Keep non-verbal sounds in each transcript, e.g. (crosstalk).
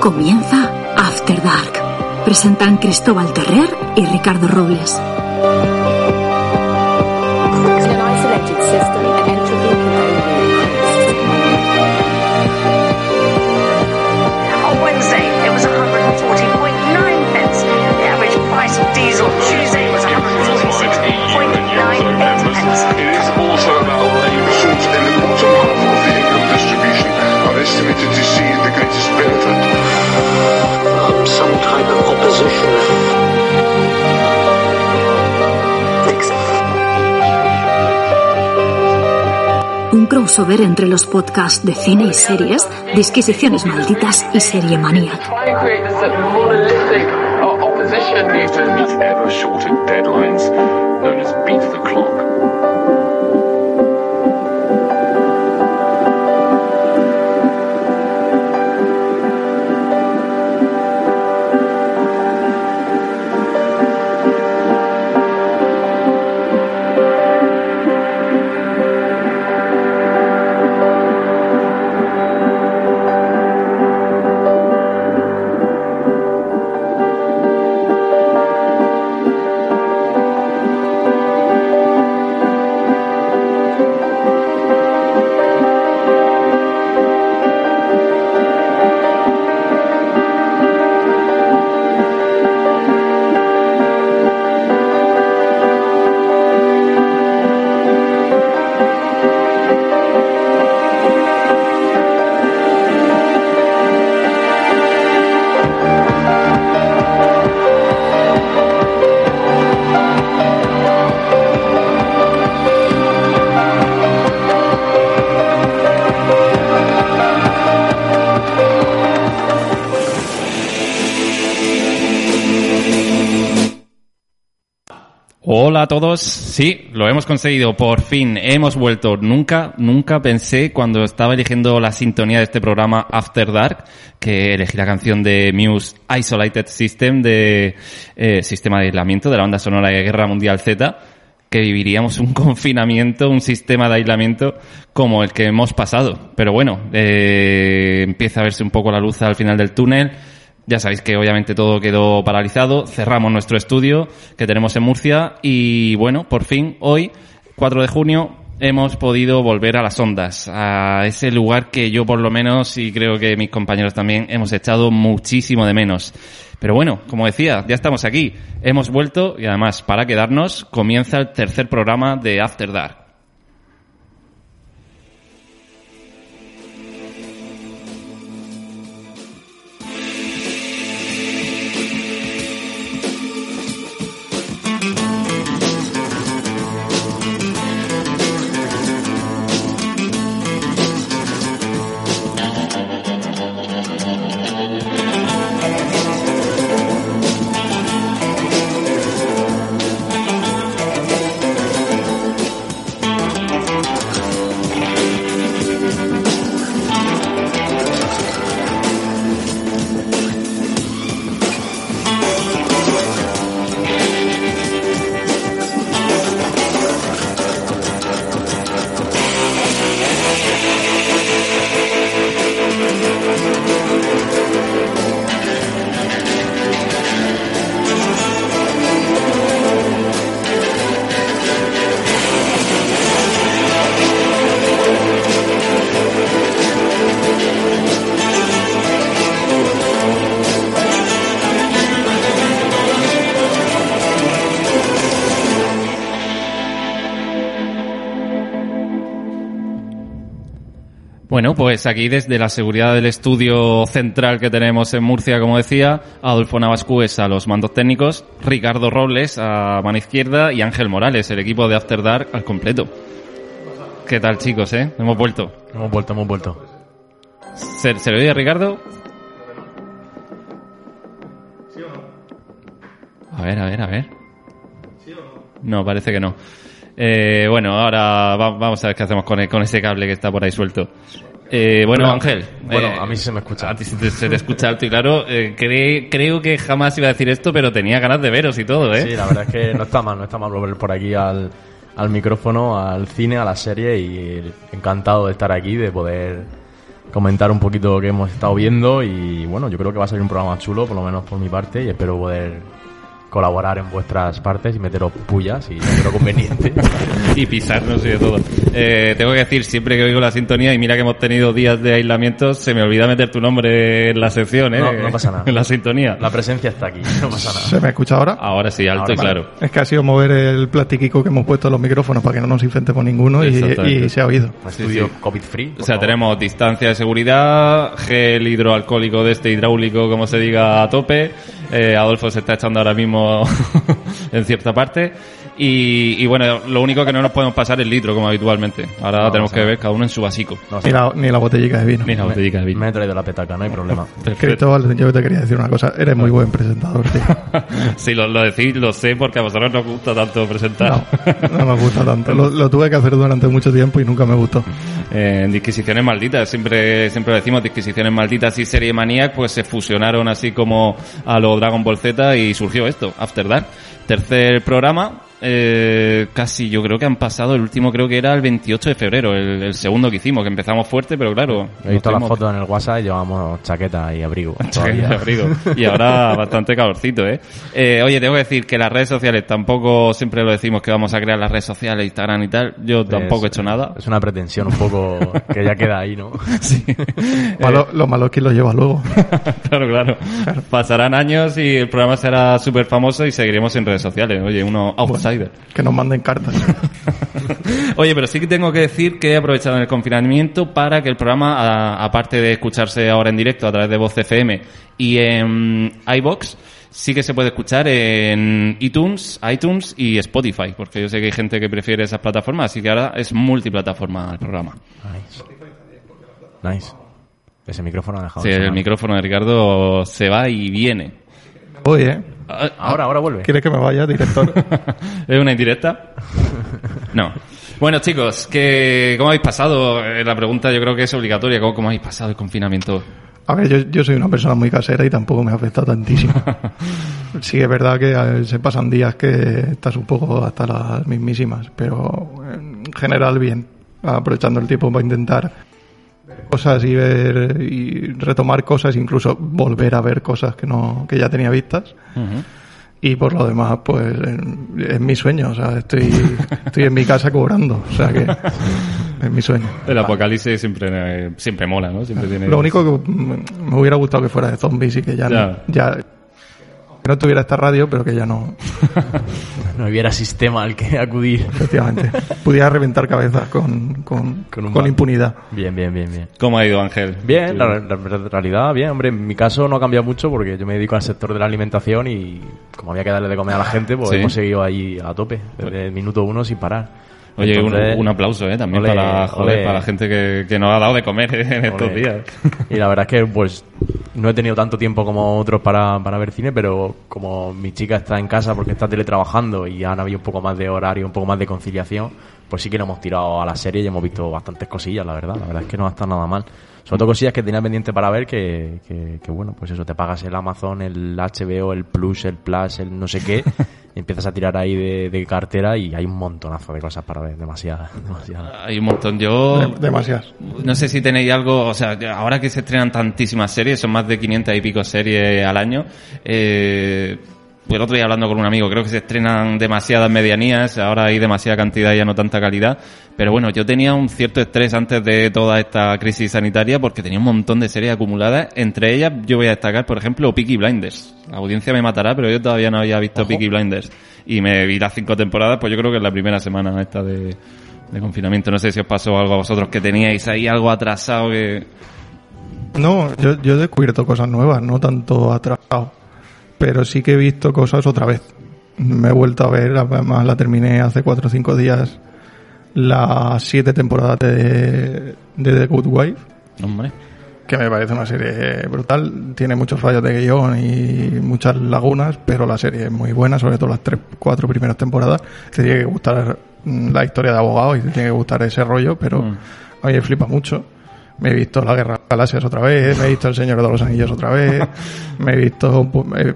Comienza After Dark. Presentan Cristóbal Terrer y Ricardo Robles. Un crossover entre los podcasts de cine y series, Disquisiciones Malditas y Serie Manía. Todos. Sí, lo hemos conseguido. Por fin hemos vuelto. Nunca, nunca pensé cuando estaba eligiendo la sintonía de este programa After Dark que elegí la canción de Muse Isolated System de eh, Sistema de Aislamiento de la banda sonora de Guerra Mundial Z que viviríamos un (laughs) confinamiento, un sistema de aislamiento como el que hemos pasado. Pero bueno, eh, empieza a verse un poco la luz al final del túnel. Ya sabéis que obviamente todo quedó paralizado. Cerramos nuestro estudio que tenemos en Murcia y bueno, por fin hoy, 4 de junio, hemos podido volver a las ondas, a ese lugar que yo por lo menos y creo que mis compañeros también hemos echado muchísimo de menos. Pero bueno, como decía, ya estamos aquí, hemos vuelto y además para quedarnos comienza el tercer programa de After Dark. Bueno, pues aquí desde la seguridad del estudio central que tenemos en Murcia, como decía, Adolfo Navascues a los mandos técnicos, Ricardo Robles a mano izquierda y Ángel Morales, el equipo de After Dark al completo. ¿Qué tal chicos, eh? Hemos vuelto. Hemos vuelto, hemos vuelto. ¿Se, se le oye a Ricardo? A ver, a ver, a ver. No, parece que no. Eh, bueno, ahora va- vamos a ver qué hacemos con, e- con ese cable que está por ahí suelto. Eh, bueno, Bueno, Ángel. bueno, eh, a mí se me escucha. A ti te- se te escucha alto y claro. Eh, cre- creo que jamás iba a decir esto, pero tenía ganas de veros y todo, ¿eh? Sí, la verdad es que no está mal, no está mal volver por aquí al, al micrófono, al cine, a la serie y encantado de estar aquí, de poder comentar un poquito lo que hemos estado viendo y bueno, yo creo que va a ser un programa chulo, por lo menos por mi parte, y espero poder colaborar en vuestras partes y meteros pullas y no creo conveniente. (laughs) y pisarnos y de todo. Eh, tengo que decir, siempre que oigo la sintonía, y mira que hemos tenido días de aislamiento, se me olvida meter tu nombre en la sección, ¿eh? No, no pasa nada. (laughs) En la sintonía. La presencia está aquí, no pasa nada. ¿Se me escucha ahora? Ahora sí, alto Ahora y claro. Es que ha sido mover el plastiquico que hemos puesto en los micrófonos para que no nos infectemos ninguno y, se ha oído. Sí, estudio sí. COVID free. O sea, tenemos distancia de seguridad, gel hidroalcohólico de este hidráulico, como se diga, a tope. Eh, Adolfo se está echando ahora mismo (laughs) en cierta parte. Y, y bueno, lo único que no nos podemos pasar es el litro, como habitualmente. Ahora No, tenemos que beber cada uno en su vasico. No, Ni la, ni la botellica de vino. Mira, botellica de vino. me he traído la petaca, no hay problema. (laughs) Perfecto. Cristóbal, yo te quería decir una cosa. Eres muy buen presentador, tío. (laughs) Sí, lo, lo decís, lo sé, porque a vosotros nos gusta tanto presentar. No, no me gusta tanto. Lo, lo tuve que hacer durante mucho tiempo y nunca me gustó. Eh, disquisiciones malditas, siempre, siempre lo decimos, disquisiciones malditas y serie Maniac, pues se fusionaron así como a lo Dragon Ball Z y surgió esto, After Dark. Tercer programa, eh, casi yo creo que han pasado, el último creo que era el 28 de febrero, el, el segundo que hicimos, que empezamos fuerte, pero claro. He visto las fotos en el WhatsApp y llevamos chaqueta y abrigo. (laughs) Chaqueta todavía. abrigo. Y ahora (laughs) bastante calorcito, ¿eh? ¿eh? Oye, tengo que decir que las redes sociales tampoco siempre lo decimos que vamos a crear las redes sociales, Instagram y tal. Yo tampoco he hecho nada. Es una pretensión un poco (laughs) que ya queda ahí, ¿no? Sí. Malo- lo malo es que lo lleva luego. claro, claro. Pasarán años y el programa será súper famoso y seguiremos en redes sociales. Oye, uno Que nos manden cartas. (laughs) Oye, pero sí que tengo que decir que he aprovechado en el confinamiento para que el programa, aparte de escucharse ahora en directo a través de Voz FM y en iBox, sí que se puede escuchar en iTunes, iTunes y Spotify, porque yo sé que hay gente que prefiere esas plataformas, así que ahora es multiplataforma el programa. Nice. Nice. Ese micrófono ha dejado Sí, el sonar. micrófono de Ricardo se va y viene. Voy, ¿eh? Ah, Ahora, ahora vuelve. ¿Quieres que me vaya, director? (laughs) ¿Es una indirecta? (laughs) No. Bueno, chicos, que ¿cómo habéis pasado? Eh, La pregunta yo creo que es obligatoria. ¿Cómo, cómo habéis pasado el confinamiento? A ver, yo, yo soy una persona muy casera y tampoco me ha afectado tantísimo. (laughs) Sí, es verdad que se pasan días que estás un poco hasta las mismísimas, pero en general bien, aprovechando el tiempo para intentar cosas y ver y retomar cosas, incluso volver a ver cosas que no que ya tenía vistas. Y por lo demás, pues es mi sueño, o sea, estoy, estoy en mi casa cobrando, o sea que es mi sueño. El apocalipsis siempre, eh, siempre mola, ¿no? Siempre tiene... Lo único que mm, me hubiera gustado que fuera de zombies y que ya, Ya. no, ya que no tuviera esta radio, pero que ya no, (laughs) No hubiera sistema al que acudir. efectivamente, pudiera reventar cabezas con, con, Con un con bat. impunidad. Bien, bien, bien, bien. ¿Cómo ha ido, Ángel? Bien, la, la- la realidad, bien, hombre, en mi caso no ha cambiado mucho porque yo me dedico al sector de la alimentación y como había que darle de comer a la gente, pues Sí. hemos seguido ahí a tope, desde el minuto uno sin parar. Oye, un- Entonces, un, aplauso, ¿eh? También para, joder, para la gente que, que nos ha dado de comer ¿eh? en estos días. Y la verdad es que pues no he tenido tanto tiempo como otros para, para ver cine, pero como mi chica está en casa porque está teletrabajando y han habido un poco más de horario, un poco más de conciliación, pues sí que lo hemos tirado a la serie y hemos visto bastantes cosillas, la verdad. La verdad es que no ha estado nada mal. Sobre todo cosillas que tenía pendiente para ver que, que, que, bueno, pues eso, te pagas el Amazon, el HBO, el Plus, el Plus, el no sé qué, (laughs) y empiezas a tirar ahí de, de cartera y hay un montonazo de cosas para ver, demasiadas, (laughs) demasiadas. Hay un montón. Yo... De- demasiadas. No sé si tenéis algo, o sea, ahora que se estrenan tantísimas series, son más de 500 y pico series al año, eh, el otro día hablando con un amigo, creo que se estrenan demasiadas medianías, ahora hay demasiada cantidad y ya no tanta calidad, pero bueno, yo tenía un cierto estrés antes de toda esta crisis sanitaria porque tenía un montón de series acumuladas, entre ellas yo voy a destacar, por ejemplo, Peaky Blinders. La audiencia me matará, pero yo todavía no había visto Peaky Blinders y me vi las cinco temporadas, pues yo creo que es la primera semana esta de de confinamiento. No sé si os pasó algo a vosotros que teníais ahí algo atrasado que... No, yo, yo he descubierto cosas nuevas, no tanto atrasado. Pero sí que he visto cosas otra vez. Me he vuelto a ver, además la terminé hace cuatro o cinco días, las siete temporadas de, de The Good Wife. Hombre. que me parece una serie brutal. Tiene muchos fallos de guion y muchas lagunas, pero la serie es muy buena, sobre todo las tres, cuatro primeras temporadas. Te tiene que gustar la historia de abogados y te tiene que gustar ese rollo, pero Mm. a mí me flipa mucho. Me he visto La Guerra de las Galaxias otra vez, me he visto El Señor de los Anillos otra vez, (laughs) me he visto eh,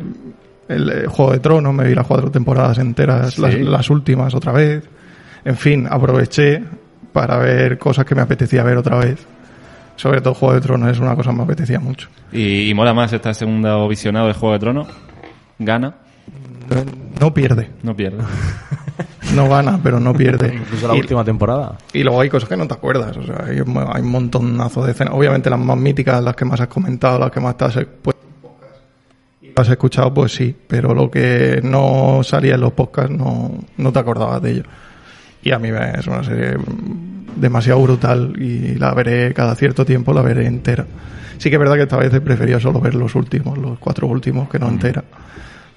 el eh, Juego de Tronos, me vi las cuatro temporadas enteras, Sí. las, las últimas otra vez. En fin, aproveché para ver cosas que me apetecía ver otra vez. Sobre todo Juego de Tronos es una cosa que me apetecía mucho. Y, y mola más esta segunda visionado de Juego de Tronos. Gana, No pierde, no pierde. (laughs) no gana, pero no pierde. Incluso la Y- última temporada. Y luego hay cosas que no te acuerdas. O sea, hay, un- hay un montonazo de escenas. Obviamente las más míticas, las que más has comentado, las que más te has, pues, y lo has escuchado, pues sí. Pero lo que no salía en los podcasts no, no te acordabas de ello. Y a mí me- es una serie demasiado brutal y la veré cada cierto tiempo, la veré entera. Sí que es verdad que esta vez he preferido solo ver los últimos, los cuatro últimos, que no entera.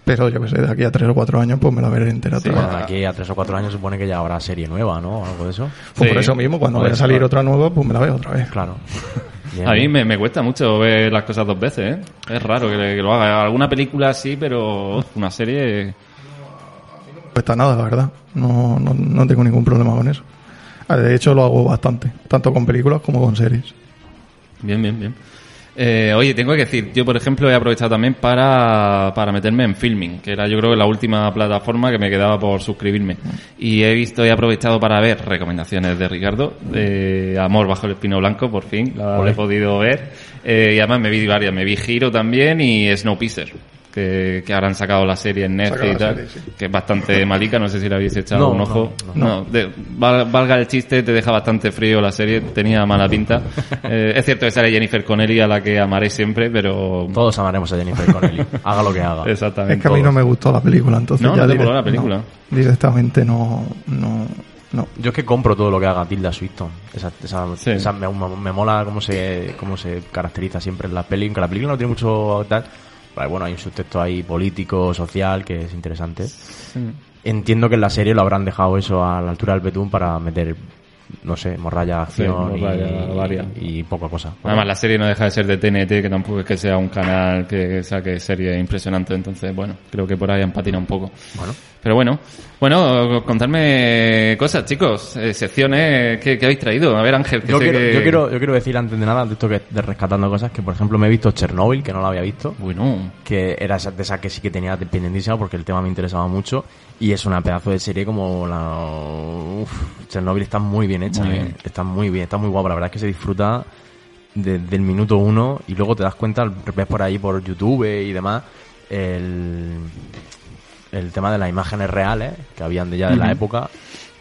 Pero yo que sé, de aquí a tres o cuatro años, pues me la veré entera. Sí, bueno, de aquí a tres o cuatro años supone que ya habrá serie nueva, ¿no? Algo de eso. Pues Sí. por eso mismo, cuando vaya a salir claro. otra nueva, pues me la veo otra vez. Claro. (laughs) Bien, A mí me, me cuesta mucho ver las cosas dos veces, ¿eh? Es raro que, que lo haga. Alguna película sí, pero una serie... cuesta nada, la verdad. No, no, no tengo ningún problema con eso. De hecho, lo hago bastante, tanto con películas como con series. Bien, bien, bien. Eh, oye, tengo que decir, yo por ejemplo he aprovechado también para, para meterme en filming, que era yo creo que la última plataforma que me quedaba por suscribirme. Y he visto y he aprovechado para ver recomendaciones de Ricardo, de Amor bajo el espino blanco, por fin, la he podido ver. Eh, y además me vi varias, me vi Giro también y Snowpiercer. Que, que ahora han sacado la serie en Netflix y tal, serie, sí. que es bastante (laughs) malica, no sé si le habéis echado No, un no, ojo. no, No, de- val- valga el chiste, te deja bastante frío la serie, tenía mala pinta. (laughs) Eh, es cierto que sale Jennifer Connelly, a la que amaré siempre, pero... Todos amaremos a Jennifer Connelly. (laughs) haga lo que haga. Exactamente. Es que a mí no me gustó la película, entonces No, ya no te direct- la película. no, directamente no, no, no. Yo es que compro todo lo que haga Tilda Swinton. Esa, esa, Sí. esa me, me- me mola cómo se, cómo se caracteriza siempre en la peli. Aunque la película no tiene mucho tal. Bueno, hay un subtexto ahí político, social, que es interesante. Entiendo que en la serie lo habrán dejado eso a la altura del betún para meter, no sé, morralla, acción Sí, morralla y, varia. y poca cosa. Además la serie no deja de ser de TNT, que tampoco es que sea un canal que saque serie impresionante, entonces bueno, creo que por ahí han patinado un poco. Bueno. Pero bueno, bueno, contarme cosas, chicos, eh, secciones que, que habéis traído. A ver Ángel, que Yo sé quiero, que- yo, quiero, yo quiero decir antes de nada, de esto que de rescatando cosas, que por ejemplo me he visto Chernobyl, que no lo había visto. Bueno, que era de esa que sí que tenía dependentísima porque el tema me interesaba mucho y es una pedazo de serie como la uf, Chernobyl está muy bien hecha Muy eh. bien. está muy bien está muy guapa la verdad es que se disfruta desde el minuto uno y luego te das cuenta ves por ahí por YouTube y demás el el tema de las imágenes reales que habían de ya de la época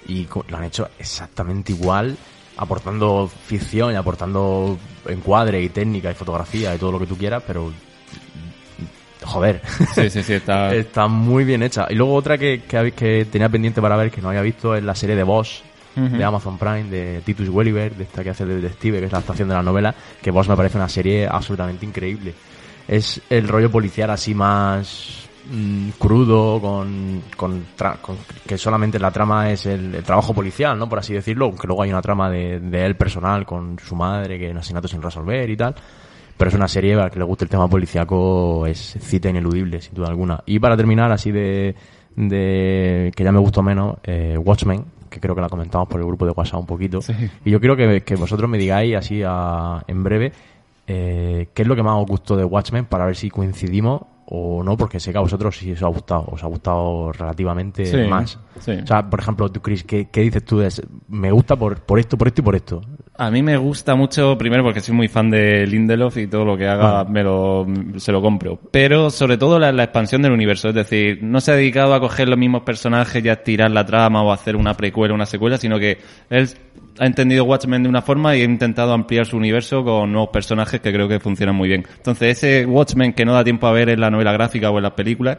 y lo han hecho exactamente igual aportando ficción y aportando encuadre y técnica y fotografía y todo lo que tú quieras pero joder sí, sí, sí, está... (laughs) Está muy bien hecha. Y luego otra que, que, tenía pendiente para ver, que no había visto, es la serie de Boss, de Amazon Prime, de Titus Welliver, de esta que hace de detective, que es la adaptación de la novela, que Boss me parece una serie absolutamente increíble. Es el rollo policial así más mm, crudo, con, con, tra- con- que solamente la trama es el, el trabajo policial, ¿no? Por así decirlo, aunque luego hay una trama de, de él personal con su madre, que es un asesinato sin resolver y tal. Pero es una serie a la que le guste el tema policiaco, es cita ineludible, sin duda alguna. Y para terminar, así de, de que ya me gustó menos, eh, Watchmen, que creo que la comentamos por el grupo de WhatsApp un poquito. Y yo quiero que, que vosotros me digáis así a- en breve eh, qué es lo que más os gustó de Watchmen para ver si coincidimos o no, porque sé que a vosotros sí os ha gustado, os ha gustado relativamente Sí, más. sí. O sea, por ejemplo, tú, Chris, ¿qué, qué dices tú de? Me gusta por, por esto, por esto y por esto. A mí me gusta mucho, primero porque soy muy fan de Lindelof y todo lo que haga Ah. me lo, se lo compro. Pero sobre todo la, la expansión del universo. Es decir, no se ha dedicado a coger los mismos personajes y a tirar la trama o a hacer una precuela o una secuela, sino que él ha entendido Watchmen de una forma y ha intentado ampliar su universo con nuevos personajes que creo que funcionan muy bien. Entonces ese Watchmen que no da tiempo a ver en la novela gráfica o en las películas,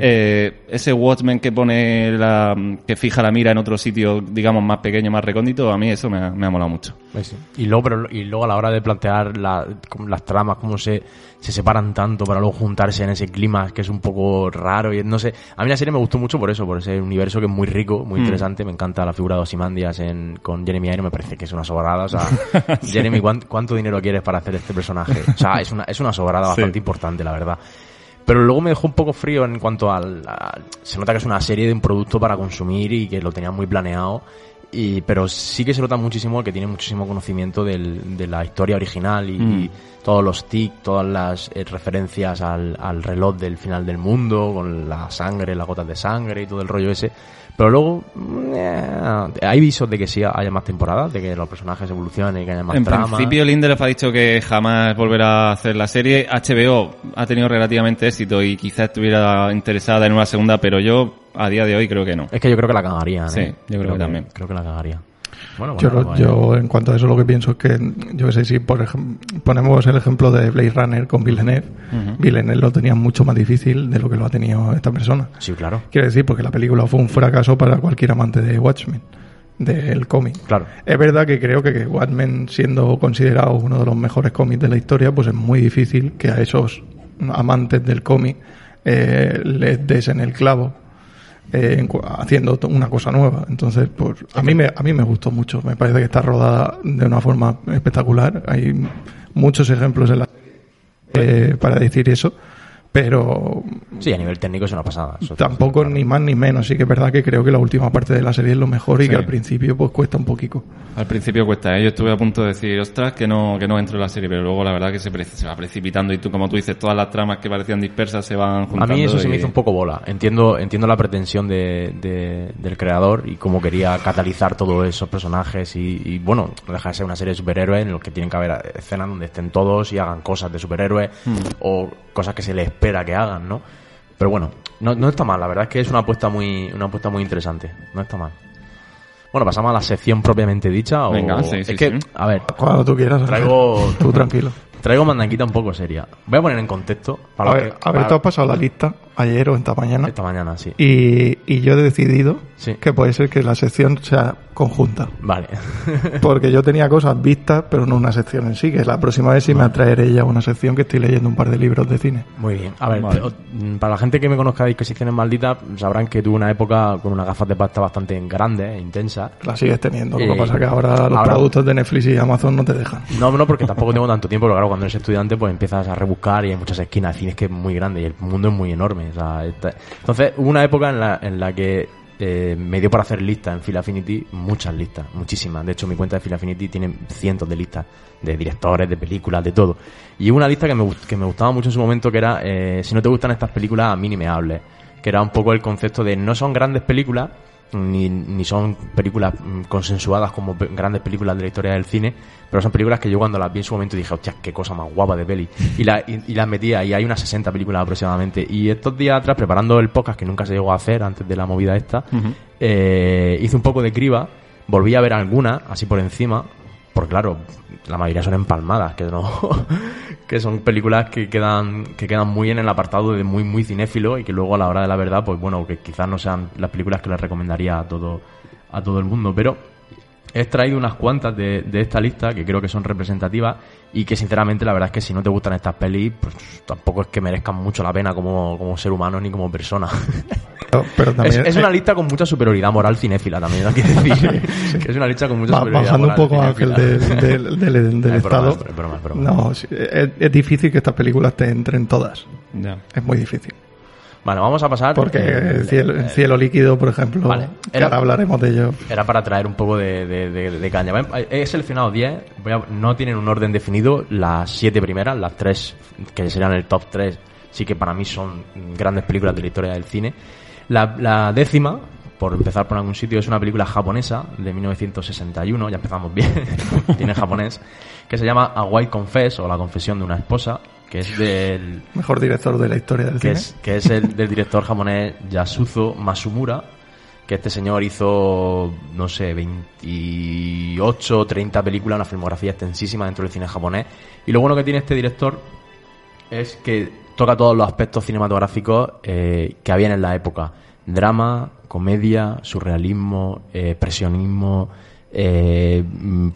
Eh, ese Watchmen que pone la, que fija la mira en otro sitio, digamos, más pequeño, más recóndito, a mí eso me, ha- me ha molado mucho. Pues sí. Y luego, pero- y luego a la hora de plantear la- las tramas, cómo se, se separan tanto para luego juntarse en ese clima que es un poco raro y no sé. A mí la serie me gustó mucho por eso, por ese universo que es muy rico, muy Mm. interesante. Me encanta la figura de Ozymandias en, con Jeremy Irons, me parece que es una sobrada. O sea, (laughs) Jeremy, ¿cuán- ¿cuánto dinero quieres para hacer este personaje? O sea, es una, es una sobrada Sí. bastante importante, la verdad. Pero luego me dejó un poco frío en cuanto al, a- Se nota que es una serie de un producto para consumir y que lo tenían muy planeado. Y, pero sí que se nota muchísimo que tiene muchísimo conocimiento del- de la historia original y, Mm. y todos los tics, todas las eh, referencias al, al reloj del final del mundo, con la sangre, las gotas de sangre y todo el rollo ese. Pero luego, mm, eh, hay visos de que sí haya más temporadas, de que los personajes evolucionen y que haya más en trama. principio, Lindelof ha dicho que jamás volverá a hacer la serie. HBO ha tenido relativamente éxito y quizás estuviera interesada en una segunda, pero yo a día de hoy creo que no. Es que yo creo que la cagarían. Sí, ¿eh? yo creo que también. Creo que la cagarían. Bueno, Yo, bueno, lo- bueno. yo, en cuanto a eso, lo que pienso es que, yo sé, si por ponemos el ejemplo de Blade Runner con Villeneuve, Ujú. Villeneuve lo tenía mucho más difícil de lo que lo ha tenido esta persona. Sí, claro. Quiero decir, porque la película fue un fracaso para cualquier amante de Watchmen, del cómic. Claro. Es verdad que creo que, que Watchmen, siendo considerado uno de los mejores cómics de la historia, pues es muy difícil que a esos amantes del cómic eh, les des en el clavo eh, haciendo una cosa nueva. Entonces, pues a mí, me, a mí me gustó mucho. Me parece que está rodada de una forma espectacular. Hay muchos ejemplos en la eh, para decir eso. Pero Sí, a nivel técnico es una pasada. eso- tampoco ni más ni menos. Sí que es verdad que creo que la última parte de la serie es lo mejor y Sí. que al principio pues cuesta un poquito. Al principio cuesta, ¿eh? yo estuve a punto de decir, ostras, que no, que no entro en la serie, pero luego la verdad que se, pre- se va precipitando y tú, como tú dices, todas las tramas que parecían dispersas se van A juntando. mí eso se me hizo un poco bola. Entiendo, entiendo la pretensión de, de- del creador y cómo quería catalizar todos esos personajes y, y, bueno, no deja de ser una serie de superhéroes en los que tienen que haber escenas donde estén todos y hagan cosas de superhéroes Hmm. o cosas que se les espera que hagan, ¿no? Pero bueno, no, no está mal, la verdad es que es una apuesta muy, una apuesta muy interesante. No está mal. Bueno, pasamos a la sección propiamente dicha. O... Venga, sí, sí, es que, sí. a ver, Cuando tú quieras. traigo, (laughs) Tú tranquilo. traigo mandanquita un poco seria. Voy a poner en contexto. Para A ver, que- a ver, para- tú has pasado la lista ayer o esta mañana. Esta mañana, sí. Y, y yo he decidido Sí. que puede ser que la sección sea conjunta. Vale. (laughs) Porque yo tenía cosas vistas, pero no una sección en sí, que la próxima vez sí me atraeré ya una sección que estoy leyendo un par de libros de cine. Muy bien. A ver, Vale. mm, para la gente que me conozca de disquisiciones malditas, sabrán que tuve una época con unas gafas de pasta bastante grandes e intensas. La sigues teniendo. Lo Eh, que pasa es que ahora los ahora- productos de Netflix y Amazon no te dejan. No, no, porque tampoco tengo (laughs) tanto tiempo, pero claro, cuando eres estudiante, pues empiezas a rebuscar y hay muchas esquinas. El cine es que es muy grande y el mundo es muy enorme. o sea, esta- Entonces, hubo una época en la, en la que eh, me dio para hacer listas en Phil Affinity, muchas listas, muchísimas. De hecho, mi cuenta de Phil Affinity tiene cientos de listas de directores, de películas, de todo. Y una lista que me, que me gustaba mucho en su momento, que era, eh, si no te gustan estas películas, a mí ni me hables. Que era un poco el concepto de no son grandes películas, ni, ni son películas mm, consensuadas como grandes películas de la historia del cine, pero son películas que yo cuando las vi en su momento dije, hostia, qué cosa más guapa de peli. Y, la, y, y las metía, y hay unas 60 películas aproximadamente. Y estos días atrás, preparando el podcast que nunca se llegó a hacer antes de la movida esta, eh, hice un poco de criba, volví a ver algunas, así por encima, porque claro, la mayoría son empalmadas, que no, que son películas que quedan, que quedan muy en el apartado de muy, muy cinéfilo y que luego a la hora de la verdad, pues bueno, que quizás no sean las películas que les recomendaría a todo, a todo el mundo, pero he traído unas cuantas de, de esta lista que creo que son representativas y que sinceramente la verdad es que si no te gustan estas pelis, pues tampoco es que merezcan mucho la pena como, como ser humano ni como persona. (laughs) Pero Es, también, es una lista con mucha superioridad moral cinéfila también, hay que decir. (laughs) (laughs) que es una lista con mucha superioridad bajando un moral poco Ángel cinéfila. del, del, del- del Es broma, estado. es broma, es broma. No, sí, es, es difícil que estas películas te entren todas. Ya. Es muy difícil. Bueno, vamos a pasar. Porque eh, cielo, eh, cielo líquido, por ejemplo, Vale. Era- ahora hablaremos de ello. Era para traer un poco de, de- de- de caña. He seleccionado 10, voy a- no tienen un orden definido, las 7 primeras, las 3 que serían el top 3, sí que para mí son grandes películas de la historia del cine. La, la décima, por empezar por algún sitio, es una película japonesa de 1961, ya empezamos bien, (laughs) tiene japonés, que se llama A White Confess o La confesión de una esposa, que es del Mejor director de la historia del que cine. es, que es el del director japonés Yasuzo Masumura, que este señor hizo, no sé, 28 o 30 películas, una filmografía extensísima dentro del cine japonés. Y lo bueno que tiene este director es que toca todos los aspectos cinematográficos eh, que habían en la época. Drama, comedia, surrealismo, eh, expresionismo, eh,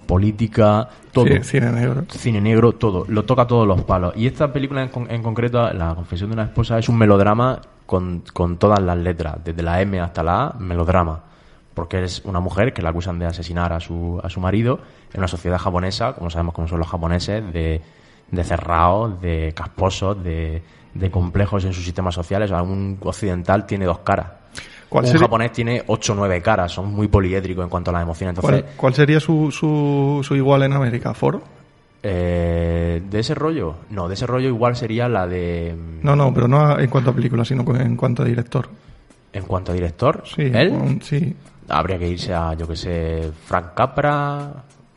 política, todo. Sí, cine negro. Cine negro, todo. Lo toca todos los palos. Y esta película en, con- en concreto, La confesión de una esposa, es un melodrama con, con todas las letras, desde la M hasta la A, melodrama. Porque es una mujer que la acusan de asesinar a su, a su marido en una sociedad japonesa, como sabemos cómo son los japoneses, de, de cerrados, de casposos, de, de complejos en sus sistemas sociales. O sea, un occidental tiene dos caras. ¿Cuál un sería- japonés tiene ocho o nueve caras, son muy poliédricos en cuanto a las emociones. Entonces, ¿Cuál, cuál sería su, su, su igual en América? ¿Foro? eh, ¿De ese rollo? No, de ese rollo igual sería la de... No, no, pero no en cuanto a película, sino en cuanto a director. En cuanto a director, Sí, él sí. habría que irse a, yo que sé, Frank Capra,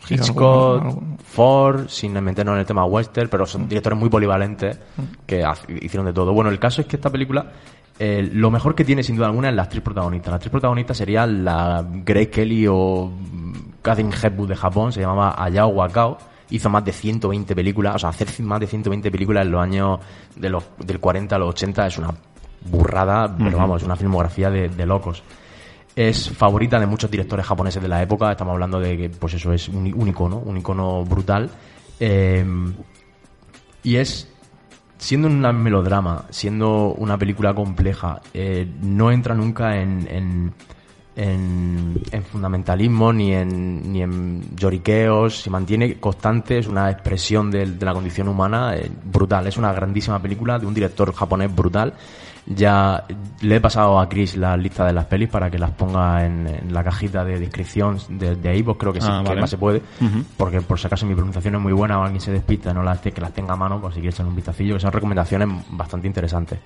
Hitchcock. Ford, sin meternos en el tema western, pero Mm. son directores muy polivalentes que haz- hicieron de todo. Bueno, el caso es que esta película, eh, lo mejor que tiene sin duda alguna es la actriz protagonista. La actriz protagonista sería la Grace Kelly o mm, Catherine Hepburn de Japón, se llamaba Ayao Wakao. Hizo más de 120 películas, o sea, hacer más de 120 películas en los años de los, del 40 a los 80 es una burrada, pero vamos, es una filmografía de, de locos. Es favorita de muchos directores japoneses de la época. Estamos hablando de que, pues eso es un, un icono, un icono brutal. Eh, y es, siendo un melodrama, siendo una película compleja, eh, no entra nunca en, en, en, en fundamentalismo ni en, ni en lloriqueos. Se mantiene constante, es una expresión del- de, la condición humana eh, brutal. Es una grandísima película de un director japonés brutal. Ya le he pasado a Chris la lista de las pelis para que las ponga en, en la cajita de descripción de, de iVoox, creo que sí, Ah, que vale. más se puede, porque por si acaso mi pronunciación es muy buena o alguien se despista no las, que las tenga a mano, por si quieres echar un vistacillo, que son recomendaciones bastante interesantes.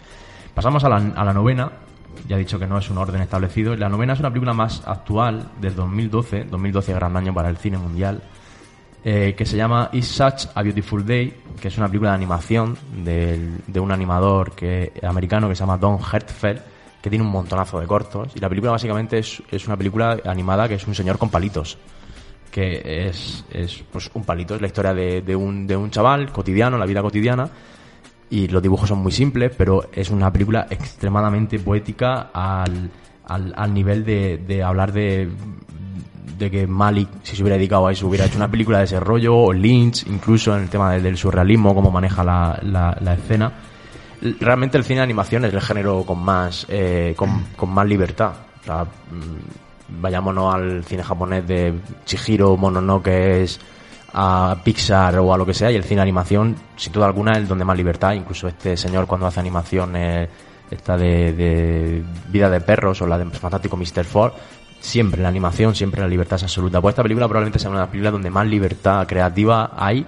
Pasamos a la, a la novena, ya he dicho que no es un orden establecido. La novena es una película más actual, del 2012, 2012 gran año para el cine mundial, eh, que se llama Is Such a Beautiful Day, que es una película de animación del- de un animador que, americano que se llama Don Hertzfeld, que tiene un montonazo de cortos. Y la película básicamente es, es una película animada que es un señor con palitos que es, es pues un palito, es la historia de, de un, de un chaval cotidiano, la vida cotidiana, y los dibujos son muy simples, pero es una película extremadamente poética al, al, al nivel de, de hablar de, de que Malik, si se hubiera dedicado a eso, hubiera hecho una película de ese rollo, o Lynch, incluso en el tema del, surrealismo, cómo maneja la, la, la escena. Realmente el cine de animación es el género con más, eh, con, con más libertad. O sea, mm, vayámonos al cine japonés de Chihiro Mononoke es a Pixar o a lo que sea y el cine de animación sin duda alguna es el donde más libertad incluso este señor cuando hace animación eh, esta de, de Vida de Perros o la de Fantástico Mr. Ford siempre la animación siempre la libertad es absoluta pues esta película probablemente sea una de las películas donde más libertad creativa hay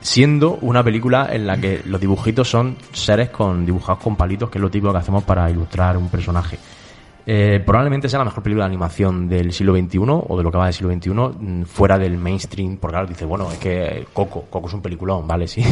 siendo una película en la que los dibujitos son seres con dibujados con palitos, que es lo típico que hacemos para ilustrar un personaje. Eh, probablemente sea la mejor película de animación del siglo XXI o de lo que va del siglo XXI mm, fuera del mainstream porque claro dice bueno es que Coco Coco es un peliculón vale (laughs) sí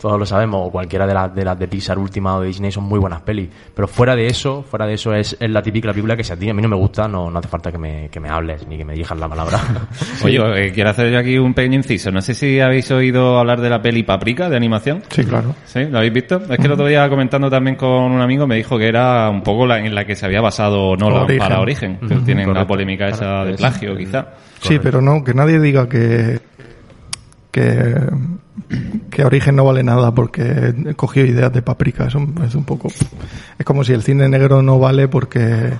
todos lo sabemos o cualquiera de las de las de Pixar última o de Disney son muy buenas pelis pero fuera de eso fuera de eso es, es la típica película que si a ti a mí no me gusta no, no hace falta que me, que me hables ni que me dirijas la palabra (laughs) Oye, eh, quiero hacer yo aquí un pequeño inciso. No sé si habéis oído hablar de la peli Paprika de animación. Sí, claro. ¿Sí? ¿Lo habéis visto? Es que el otro día comentando también con un amigo me dijo que era un poco la en la que se había basado Nolan Origen. para Origen. Que tienen la polémica esa de es- plagio, quizá. Sí, pero no, que nadie diga que, que, que Origen no vale nada porque cogió ideas de paprika. Es un, es un poco. Es como si el cine negro no vale porque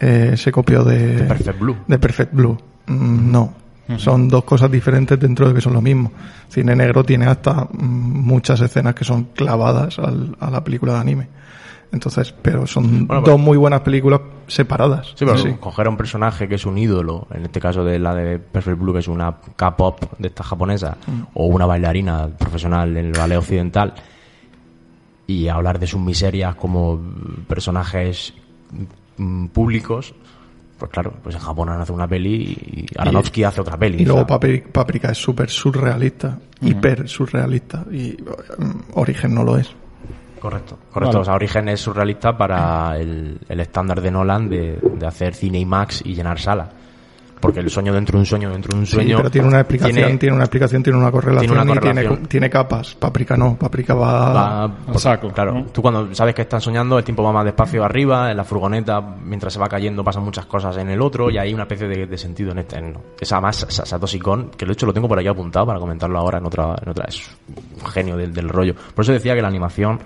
eh, se copió de, De Perfect Blue. de Perfect Blue. Mm, No. Son dos cosas diferentes dentro de que son lo mismo. Cine negro tiene hasta mm, muchas escenas que son clavadas al- a la película de anime. Entonces, pero son Bueno, dos muy buenas películas separadas. Sí, pero Sí. coger a un personaje que es un ídolo, en este caso de la de Perfect Blue, que es una K-pop de esta japonesa, o una bailarina profesional en el ballet occidental, y hablar de sus miserias como personajes mm, públicos, pues claro, pues en Japón han hecho una peli y Aronofsky hace otra peli. Y luego Paprika es súper surrealista, hiper surrealista, y mm, Origen no lo es. Correcto, correcto. O sea, Origen es surrealista para el, el estándar de Nolan de, de hacer cine IMAX y llenar sala. porque el sueño dentro de un sueño dentro de un Sí, sueño pero tiene una explicación, tiene, una explicación, tiene una correlación tiene una y tiene, correlación. tiene capas. Paprika no, Paprika va... va por- Claro, tú cuando sabes que están soñando, el tiempo va más despacio arriba, en la furgoneta, mientras se va cayendo, pasan muchas cosas en el otro, y hay una especie de, de sentido en este. En, esa más Sa- Satoshi Kon, que de hecho lo tengo por aquí apuntado para comentarlo ahora en otra, en otra. Es un genio del, del rollo. Por eso decía que la animación,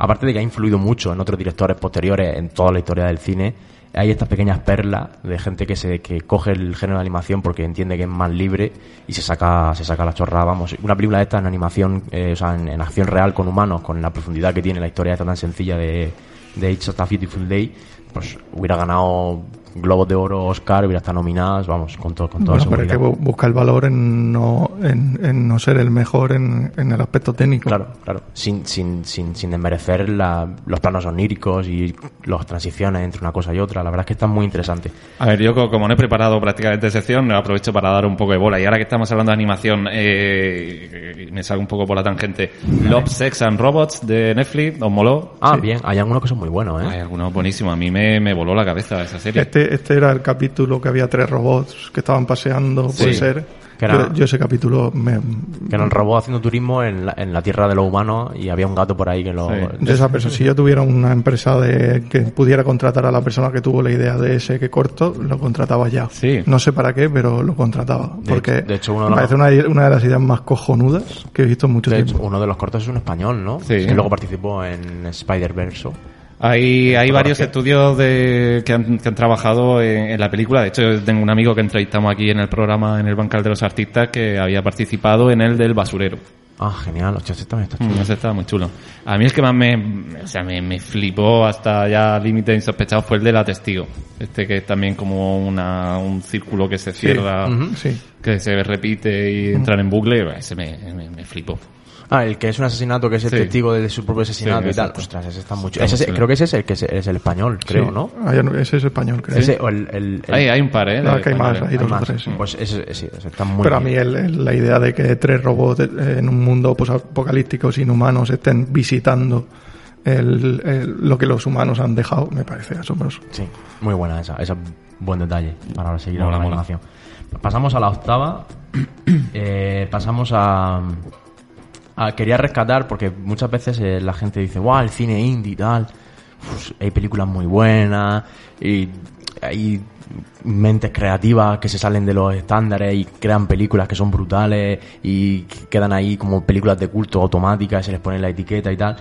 aparte de que ha influido mucho en otros directores posteriores en toda la historia del cine, hay estas pequeñas perlas de gente que se que coge el género de animación porque entiende que es más libre y se saca se saca la chorrada. Vamos una película de esta en animación eh, o sea en, acción real con humanos con la profundidad que tiene la historia esta tan sencilla de de It's a Beautiful Day pues hubiera ganado Globos de Oro Oscar hubiera estado nominadas vamos con todo con toda Bueno, pero es que busca el valor en no, en, en no ser el mejor en, en el aspecto técnico. Claro, claro. Sin, sin, sin, sin desmerecer la- los planos oníricos y las transiciones entre una cosa y otra. La verdad es que está muy interesante. A ver, yo co- como no he preparado prácticamente sección, aprovecho para dar un poco de bola. Y ahora que estamos hablando de animación, eh, me salgo un poco por la tangente. Love, Sex and Robots de Netflix, ¿os moló? Ah, bien. Hay algunos que son muy buenos, ¿eh? Hay algunos buenísimos. A mí me, me voló la cabeza esa serie. Este, este era el capítulo que había tres robots que estaban paseando, puede ser. que era- Yo, yo ese capítulo me... Que eran robots haciendo turismo en la, en la tierra de los humanos y había un gato por ahí que lo... De esa persona, si yo tuviera una empresa de que pudiera contratar a la persona que tuvo la idea de ese que corto, lo contrataba ya. Sí. No sé para qué, pero lo contrataba. De- porque de hecho, uno de me los- parece una, una de las ideas más cojonudas que he visto en mucho De tiempo. hecho, uno de los cortos es un español, ¿no? Sí. Que luego participó en Spider-Verse. Hay, hay varios estudios de, que, han, que han trabajado en, en la película. De hecho, yo tengo un amigo que entrevistamos aquí en el programa, en el Bancal de los Artistas, que había participado en el del basurero. Ah, genial. También está Mm, chulo. estaba muy chulo. A mí el que más me, o sea, me, me flipó hasta ya límite insospechado fue el de la testigo. Este que es también como una, un círculo que se cierra, sí. que se repite y entran en bucle. Ese me, me, me flipó. Ah, el que es un asesinato, que es el Sí. testigo de su propio asesinato Sí, y tal. Ostras, ese está mucho. Ese creo que ese es el que es, es el español, creo, Sí. ¿no? Ah, ya no- ese es español, creo. Ese, o el, el- el- Hay, hay un par, ¿eh? No, que hay más, hay dos o más. tres, sí. Pues ese, ese- ese está muy Pero a mí el- el- la idea de que tres robots eh, en un mundo apocalíptico sin humanos estén visitando el- el- lo que los humanos han dejado me parece asombroso. Sí, muy buena esa. Ese es buen detalle para seguir Mola, la mola. animación. Pasamos a la octava. (clears throat) Eh, pasamos a, a- Quería rescatar, porque muchas veces eh, la gente dice, wow, el cine indie y tal. Hay películas muy buenas. Y hay mentes creativas que se salen de los estándares y crean películas que son brutales y que quedan ahí como películas de culto automáticas, se les pone la etiqueta y tal.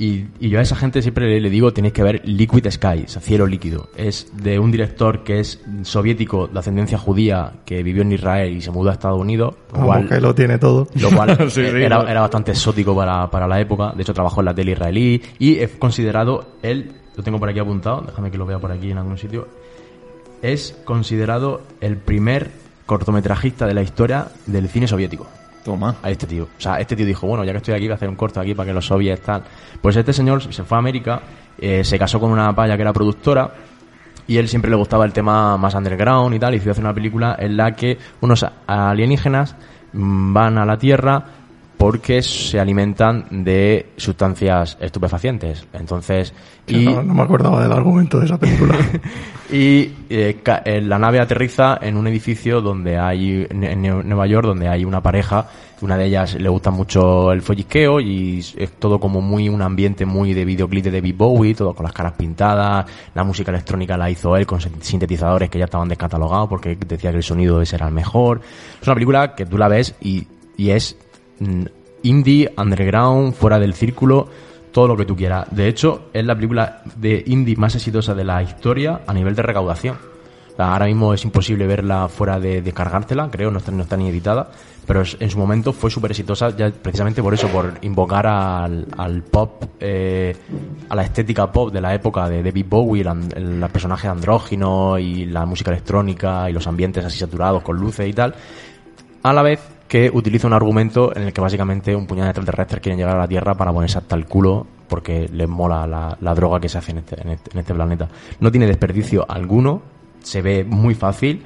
Y, y yo a esa gente siempre le, le digo, tenéis que ver Liquid Sky, o sea, Cielo Líquido. Es de un director que es soviético, de ascendencia judía, que vivió en Israel y se mudó a Estados Unidos. lo cual- que lo tiene todo. (laughs) lo cual (laughs) Sí, sí, era, era bastante exótico para, para la época. De hecho, trabajó en la tele israelí y es considerado él, lo tengo por aquí apuntado, déjame que lo vea por aquí en algún sitio, es considerado el primer cortometrajista de la historia del cine soviético. Toma. A este tío. O sea, este tío dijo, bueno, ya que estoy aquí, voy a hacer un corto aquí para que los soviets tal. Pues este señor se fue a América, eh, se casó con una paya que era productora y él siempre le gustaba el tema más underground y tal, y decidió hacer una película en la que unos alienígenas mm, van a la Tierra porque se alimentan de sustancias estupefacientes. Entonces, y, No, no me acordaba del argumento de esa película. (laughs) y eh, eh, la nave aterriza en un edificio donde hay, en, Nueva York, donde hay una pareja, una de ellas le gusta mucho el follisqueo y es todo como muy, un ambiente muy de videoclip de David Bowie, todo con las caras pintadas, la música electrónica la hizo él con sin- sintetizadores que ya estaban descatalogados porque decía que el sonido ese era el mejor. Es una película que tú la ves y, y es indie, underground, fuera del círculo, todo lo que tú quieras. De hecho, es la película de indie más exitosa de la historia a nivel de recaudación. Ahora mismo es imposible verla fuera de, de cargártela, creo, no está, no está ni editada, pero en su momento fue súper exitosa ya precisamente por eso, por invocar al, al pop, eh, a la estética pop de la época de David Bowie, el, an- el personaje andrógino y la música electrónica y los ambientes así saturados con luces y tal, a la vez que utiliza un argumento en el que básicamente un puñado de extraterrestres quieren llegar a la Tierra para ponerse hasta el culo porque les mola la, la droga que se hace en este, en, este, este planeta. No tiene desperdicio alguno, se ve muy fácil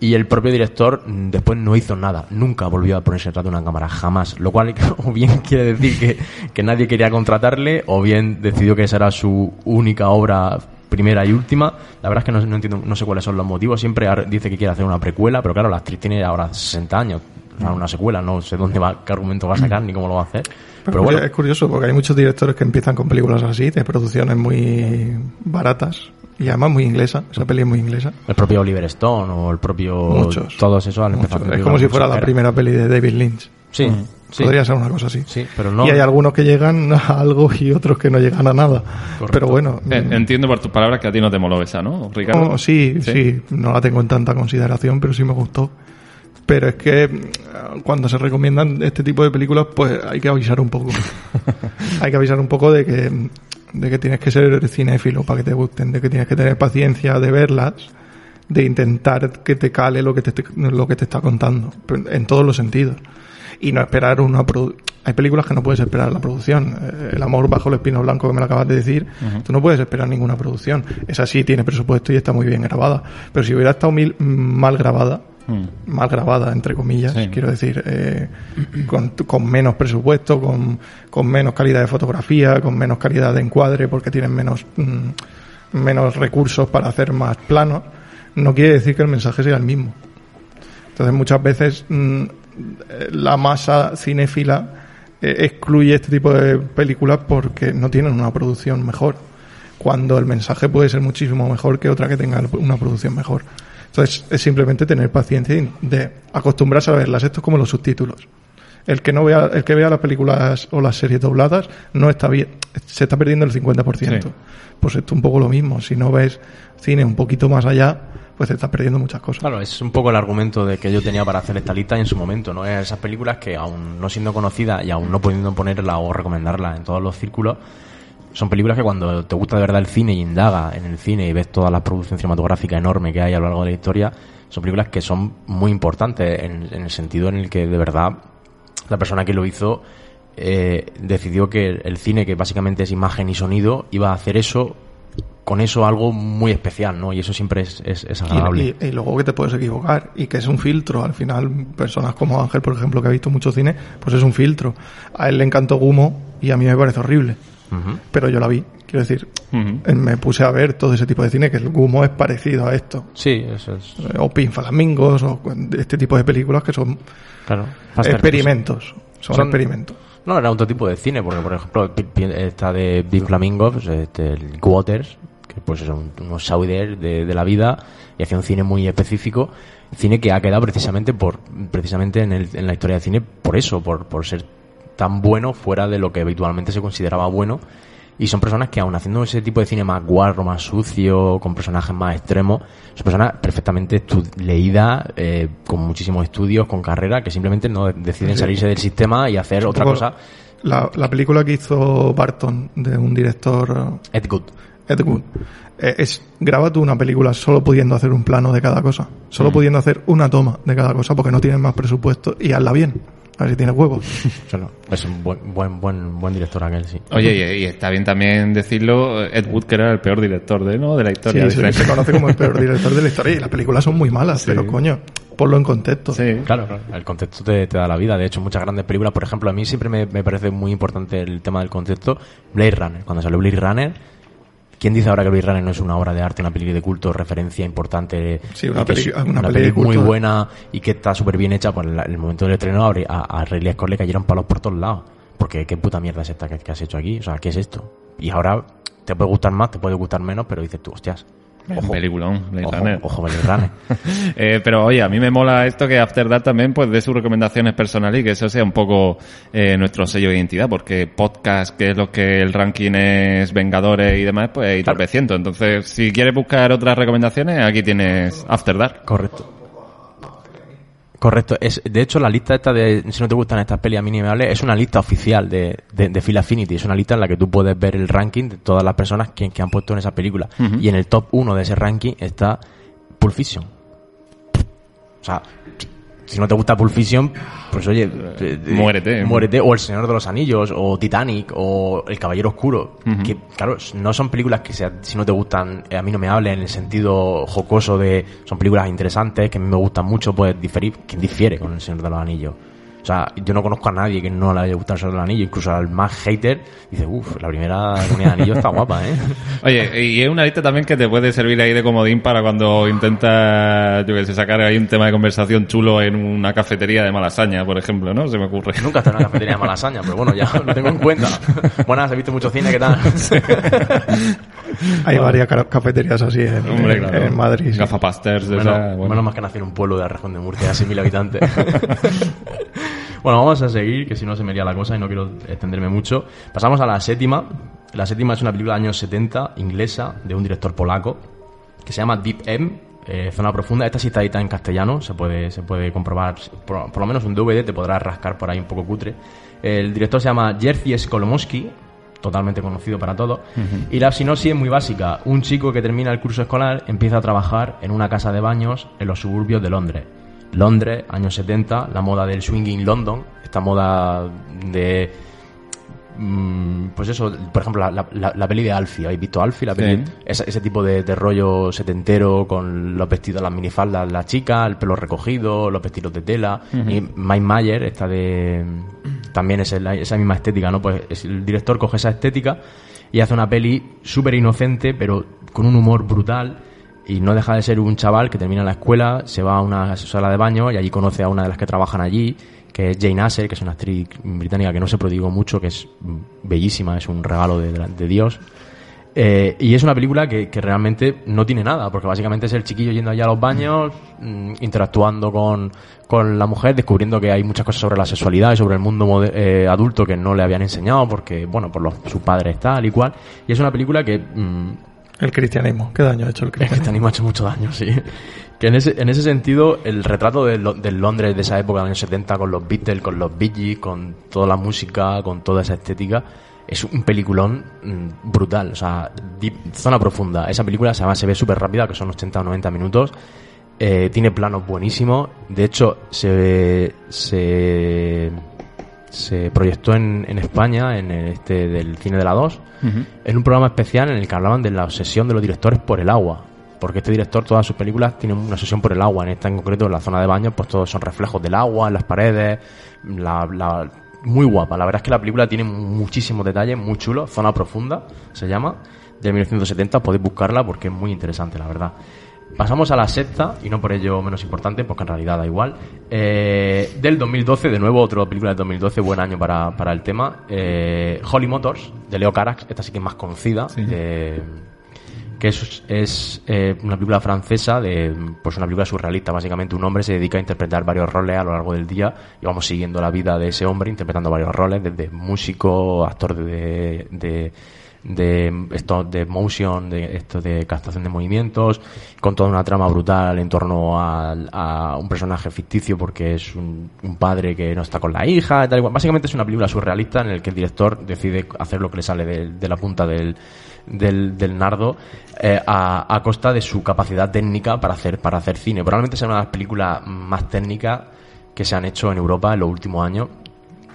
y el propio director después no hizo nada, nunca volvió a ponerse detrás de una cámara, jamás. Lo cual (laughs) o bien quiere decir que, que nadie quería contratarle o bien decidió que esa era su única obra primera y última. La verdad es que no, no entiendo, no sé cuáles son los motivos. Siempre dice que quiere hacer una precuela, pero claro, la actriz tiene ahora 60 años. Sea, una secuela, no sé dónde va, qué argumento va a sacar ni cómo lo va a hacer. Pero bueno, Es curioso porque hay muchos directores que empiezan con películas así, de producciones muy baratas y además muy inglesa. Esa peli es muy inglesa. el propio Oliver Stone o el propio. Muchos. Todos esos han empezado Es como si fuera la primera peli de David Lynch. Sí, sí. Podría ser una cosa así. Sí, pero no. Y hay algunos que llegan (laughs) a algo y otros que no llegan a nada. Pero bueno, Eh, entiendo por tus palabras que a ti no te moló esa, ¿no, Ricardo? no, sí, sí, no la tengo en tanta consideración, pero sí me gustó. Pero es que mm, cuando se recomiendan este tipo de películas, pues hay que avisar un poco. (laughs) hay que avisar un poco de que, de que tienes que ser cinéfilo para que te gusten, de que tienes que tener paciencia de verlas, de intentar que te cale lo que te, lo que te está contando, en todos los sentidos. Y no esperar una Hay películas que no puedes esperar la producción. Eh, El amor bajo el espino blanco que me lo acabas de decir, tú no puedes esperar ninguna producción. Esa sí tiene presupuesto y está muy bien grabada. Pero si hubiera estado mil- mal grabada, mal grabada, entre comillas, Sí. quiero decir, eh, con, con menos presupuesto, con, con menos calidad de fotografía, con menos calidad de encuadre, porque tienen menos, mm, menos recursos para hacer más planos, no quiere decir que el mensaje sea el mismo. Entonces muchas veces mm, la masa cinéfila eh, excluye este tipo de películas porque no tienen una producción mejor, cuando el mensaje puede ser muchísimo mejor que otra que tenga una producción mejor. Entonces es simplemente tener paciencia y de acostumbrarse a verlas. Esto es como los subtítulos. El que no vea, el que vea las películas o las series dobladas no está bien, se está perdiendo el 50%. Sí. Pues esto es un poco lo mismo. Si no ves cine un poquito más allá, pues te estás perdiendo muchas cosas. Claro, es un poco el argumento de que yo tenía para hacer esta lista en su momento, ¿no? Esas películas que aún no siendo conocidas y aún no pudiendo ponerla o recomendarla en todos los círculos, son películas que cuando te gusta de verdad el cine y indaga en el cine y ves toda la producción cinematográfica enorme que hay a lo largo de la historia, son películas que son muy importantes en, en el sentido en el que de verdad la persona que lo hizo eh, decidió que el cine, que básicamente es imagen y sonido, iba a hacer eso con eso algo muy especial, ¿no? Y eso siempre es, es, es agradable. Y, y- y luego que te puedes equivocar y que es un filtro. Al final, personas como Ángel, por ejemplo, que ha visto mucho cine, pues es un filtro. A él le encantó Gumo y a mí me parece horrible. Pero yo la vi. Quiero decir, me puse a ver todo ese tipo de cine, que el Gumo es parecido a esto. Sí, eso es. Eh, O Pin Flamingos, o este tipo de películas que son Claro. Experimentos. Son, Son- experimentos. No, era otro tipo de cine, porque por ejemplo, esta de Big Flamingo, pues, este, el Waters, que pues son unos sauders de, de la vida, y hacía un cine muy específico, cine que ha quedado precisamente por precisamente en, el- en la historia del cine por eso, por, por ser tan bueno fuera de lo que habitualmente se consideraba bueno. Y son personas que aun haciendo ese tipo de cine más guarro, más sucio, con personajes más extremos, son personas perfectamente leídas, eh, con muchísimos estudios, con carrera, que simplemente no deciden Sí. salirse del sistema y hacer otra cosa. La, la película que hizo Barton, de un director Ed Good. Ed Wood, eh, es graba tú una película solo pudiendo hacer un plano de cada cosa, solo pudiendo hacer una toma de cada cosa porque no tienes más presupuesto y hazla bien, a ver si tienes huevos. (laughs) Es un buen, buen, buen, buen director aquel, sí. Oye, y, y está bien también decirlo, Ed Wood, que era el peor director de, ¿no? de la historia. se, de se conoce como el peor (laughs) director de la historia y las películas son muy malas, Sí. pero coño, ponlo en contexto. Sí. Claro, el contexto te, te da la vida. De hecho, muchas grandes películas, por ejemplo, a mí siempre me, me parece muy importante el tema del contexto. Blade Runner, cuando salió Blade Runner, ¿quién dice ahora que Blade Runner no es una obra de arte, una película de culto, referencia importante? Sí, una peli- una una peli de peli muy buena y que está súper bien hecha. Por el, el momento del estreno a, a, a Ridley Scott le cayeron palos por todos lados. Porque qué puta mierda es esta que, que has hecho aquí. O sea, ¿qué es esto? Y ahora te puede gustar más, te puede gustar menos, pero dices tú, hostias. Un peliculón, Blade Ojo, Runner. ojo, Blade (laughs) Runner. Eh, pero oye, a mí me mola esto que After Dark también pues dé sus recomendaciones personales y que eso sea un poco eh, nuestro sello de identidad, porque podcast, que es lo que el ranking es Vengadores y demás, pues hay Claro. tropecientos. Entonces, si quieres buscar otras recomendaciones, aquí tienes After Dark. Correcto. Correcto. Es, de hecho, la lista esta de si no te gustan estas pelis a mí ni me hables, es una lista oficial de, de, de Phil Affinity. Es una lista en la que tú puedes ver el ranking de todas las personas que, que han puesto en esa película. Y en el top 1 de ese ranking está Pulp Fiction. O sea, si no te gusta Pulp Fiction, pues oye, eh, eh, Muérete. Muérete. O El Señor de los Anillos, o Titanic, o El Caballero Oscuro. Que, claro, no son películas que sea- si no te gustan, eh, a mí no me hablen en el sentido jocoso de. Son películas interesantes, que a mí me gustan mucho, pues diferir. Quien difiere con El Señor de los Anillos. O sea, yo no conozco a nadie que no le haya gustado el Señor del Anillo, incluso al más hater, dice, uff, la primera comunidad de anillo está guapa, ¿eh? (laughs) Oye, y es una lista también que te puede servir ahí de comodín para cuando intentas, yo que sé, sacar ahí un tema de conversación chulo en una cafetería de Malasaña, por ejemplo, ¿no? Se me ocurre. Nunca he estado en una cafetería de Malasaña, pero bueno, ya lo tengo en cuenta. (laughs) Buenas, he visto mucho cine, ¿qué tal? (laughs) Hay varias ca- cafeterías así en, Hombre, claro. en Madrid. sí. Gafapasters, de Bueno, esa, bueno. menos más que nacer en un pueblo de Arrejón de Murcia, de 6.000 habitantes. Bueno, vamos a seguir, que si no se me iría la cosa y no quiero extenderme mucho. Pasamos a la séptima. La séptima es una película de años 70, inglesa, de un director polaco, que se llama Deep M, eh, Zona Profunda. Esta sí está editada en castellano, se puede, se puede comprobar, por, por lo menos un DVD te podrás rascar por ahí un poco cutre. El director se llama Jerzy Skolomowski, totalmente conocido para todos. Y la sinopsis es muy básica. Un chico que termina el curso escolar empieza a trabajar en una casa de baños en los suburbios de Londres. Londres, años 70, la moda del swinging London, esta moda de... mm, Pues eso, por ejemplo, la, la- peli de Alfie, ¿habéis visto Alfie? La peli, Sí. ese, ese tipo de, de rollo setentero con los vestidos, las minifaldas, la chica, el pelo recogido, los vestidos de tela. Y Mike Mayer, esta de. También es el- esa misma estética, ¿no? Pues es- el director coge esa estética y hace una peli súper inocente, pero con un humor brutal. Y no deja de ser un chaval que termina la escuela, se va a una sala de baño y allí conoce a una de las que trabajan allí, que es Jane Asher, que es una actriz británica que no se prodigó mucho, que es bellísima, es un regalo de, Dios. Eh, y es una película que, que realmente no tiene nada, porque básicamente es el chiquillo yendo allá a los baños, mm, interactuando con, con la mujer, descubriendo que hay muchas cosas sobre la sexualidad y sobre el mundo eh, adulto que no le habían enseñado, porque, bueno, por los, sus padres tal y cual. Y es una película que mm, El cristianismo. ¿Qué daño ha hecho el el cristianismo? cristianismo ha hecho mucho daño, sí. Que en ese, en ese sentido, el retrato de Lo- del Londres de esa época, de los años 70, con los Beatles, con los Bee Gees, con toda la música, con toda esa estética, es un peliculón mm, brutal. O sea, deep- zona profunda. Esa película se, llama, se ve súper rápida, que son 80 o 90 minutos. Eh, tiene planos buenísimos. De hecho, se, se, se proyectó en, en España, en el este del cine de la 2, en un programa especial en el que hablaban de la obsesión de los directores por el agua. Porque este director, todas sus películas tienen una obsesión por el agua. En esta en concreto, en la zona de baño, pues todos son reflejos del agua, en las paredes. La, la- muy guapa. La verdad es que la película tiene muchísimos detalles, muy chulos. Zona profunda se llama, de 1970. Podéis buscarla porque es muy interesante, la verdad. Pasamos a la sexta, y no por ello menos importante, porque en realidad da igual. Eh, del 2012, de nuevo, otra película del 2012, buen año para, para el tema. Eh, Holly Motors, de Leo Carax, esta sí que es más conocida. eh, que es, es eh, una película francesa de pues una película surrealista básicamente un hombre se dedica a interpretar varios roles a lo largo del día y vamos siguiendo la vida de ese hombre interpretando varios roles desde músico actor de, de de esto de motion, de esto de captación de movimientos, con toda una trama brutal en torno a, a un personaje ficticio porque es un, padre que no está con la hija, y tal y cual. Básicamente es una película surrealista en el que el director decide hacer lo que le sale de, de la punta del, del, del nardo eh, a, a costa de su capacidad técnica para hacer, para hacer cine. Probablemente sea una de las películas más técnicas que se han hecho en Europa en los últimos años.